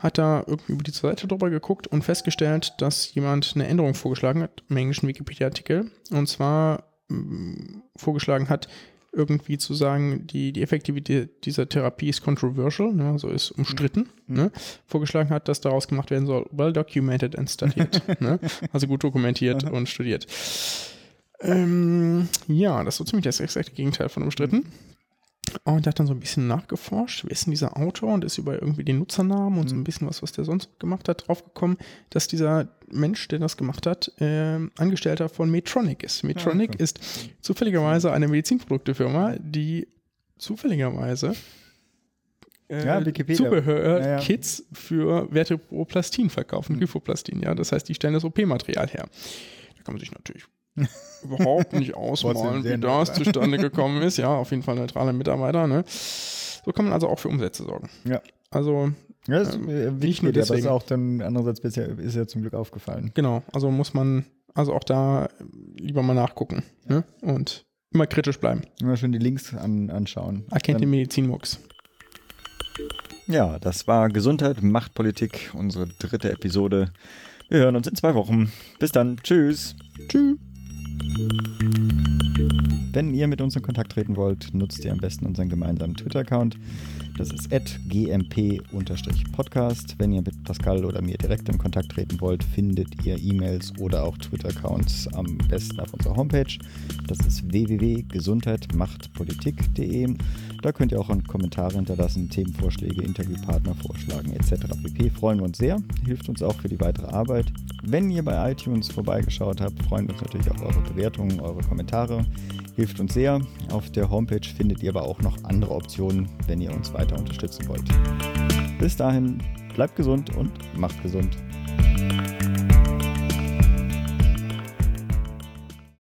Hat da irgendwie über die Seite drüber geguckt und festgestellt, dass jemand eine Änderung vorgeschlagen hat im englischen Wikipedia-Artikel. Und zwar mm, vorgeschlagen hat, irgendwie zu sagen, die, die Effektivität dieser Therapie ist controversial, ne, also ist umstritten, mhm. ne, vorgeschlagen hat, dass daraus gemacht werden soll, well documented and studied, [LAUGHS] ne, also gut dokumentiert und studiert. Ähm, ja, das ist so ziemlich das exakte Gegenteil von umstritten. Mhm. Und er hat dann so ein bisschen nachgeforscht, wer ist denn dieser Autor und ist über irgendwie den Nutzernamen und so ein mhm. bisschen was, was der sonst gemacht hat, draufgekommen, dass dieser Mensch, der das gemacht hat, äh, Angestellter von Medtronic ist. Medtronic ah, okay. ist zufälligerweise eine Medizinproduktefirma, die zufälligerweise äh, ja, Zubehör-Kits ja, ja. für Vertebroplastin verkaufen, mhm. Kyphoplastin, ja. Das heißt, die stellen das OP-Material her. Da kann man sich natürlich [LAUGHS] überhaupt nicht ausmalen, wie das zustande [LAUGHS] gekommen ist. Ja, auf jeden Fall neutrale Mitarbeiter. Ne? So kann man also auch für Umsätze sorgen. Ja. Also ja, das ähm, äh, nicht nur deswegen. Aber ist auch dann andererseits bisher ist ja zum Glück aufgefallen. Genau, also muss man also auch da lieber mal nachgucken ne? und immer kritisch bleiben. Immer schön die Links an, anschauen. Erkennt den Medizinmux. Ja, das war Gesundheit, Machtpolitik, unsere dritte Episode. Wir hören uns in zwei Wochen. Bis dann. Tschüss. Tschüss. Wenn ihr mit uns in Kontakt treten wollt, nutzt ihr am besten unseren gemeinsamen Twitter-Account. Das ist gmp-podcast. Wenn ihr mit Pascal oder mir direkt in Kontakt treten wollt, findet ihr E-Mails oder auch Twitter-Accounts am besten auf unserer Homepage. Das ist www.gesundheitmachtpolitik.de. Da könnt ihr auch Kommentare hinterlassen, Themenvorschläge, Interviewpartner vorschlagen etc. pp. Freuen wir uns sehr, hilft uns auch für die weitere Arbeit. Wenn ihr bei iTunes vorbeigeschaut habt, freuen wir uns natürlich auf eure Bewertungen, eure Kommentare hilft uns sehr. Auf der Homepage findet ihr aber auch noch andere Optionen, wenn ihr uns weiter unterstützen wollt. Bis dahin, bleibt gesund und macht gesund.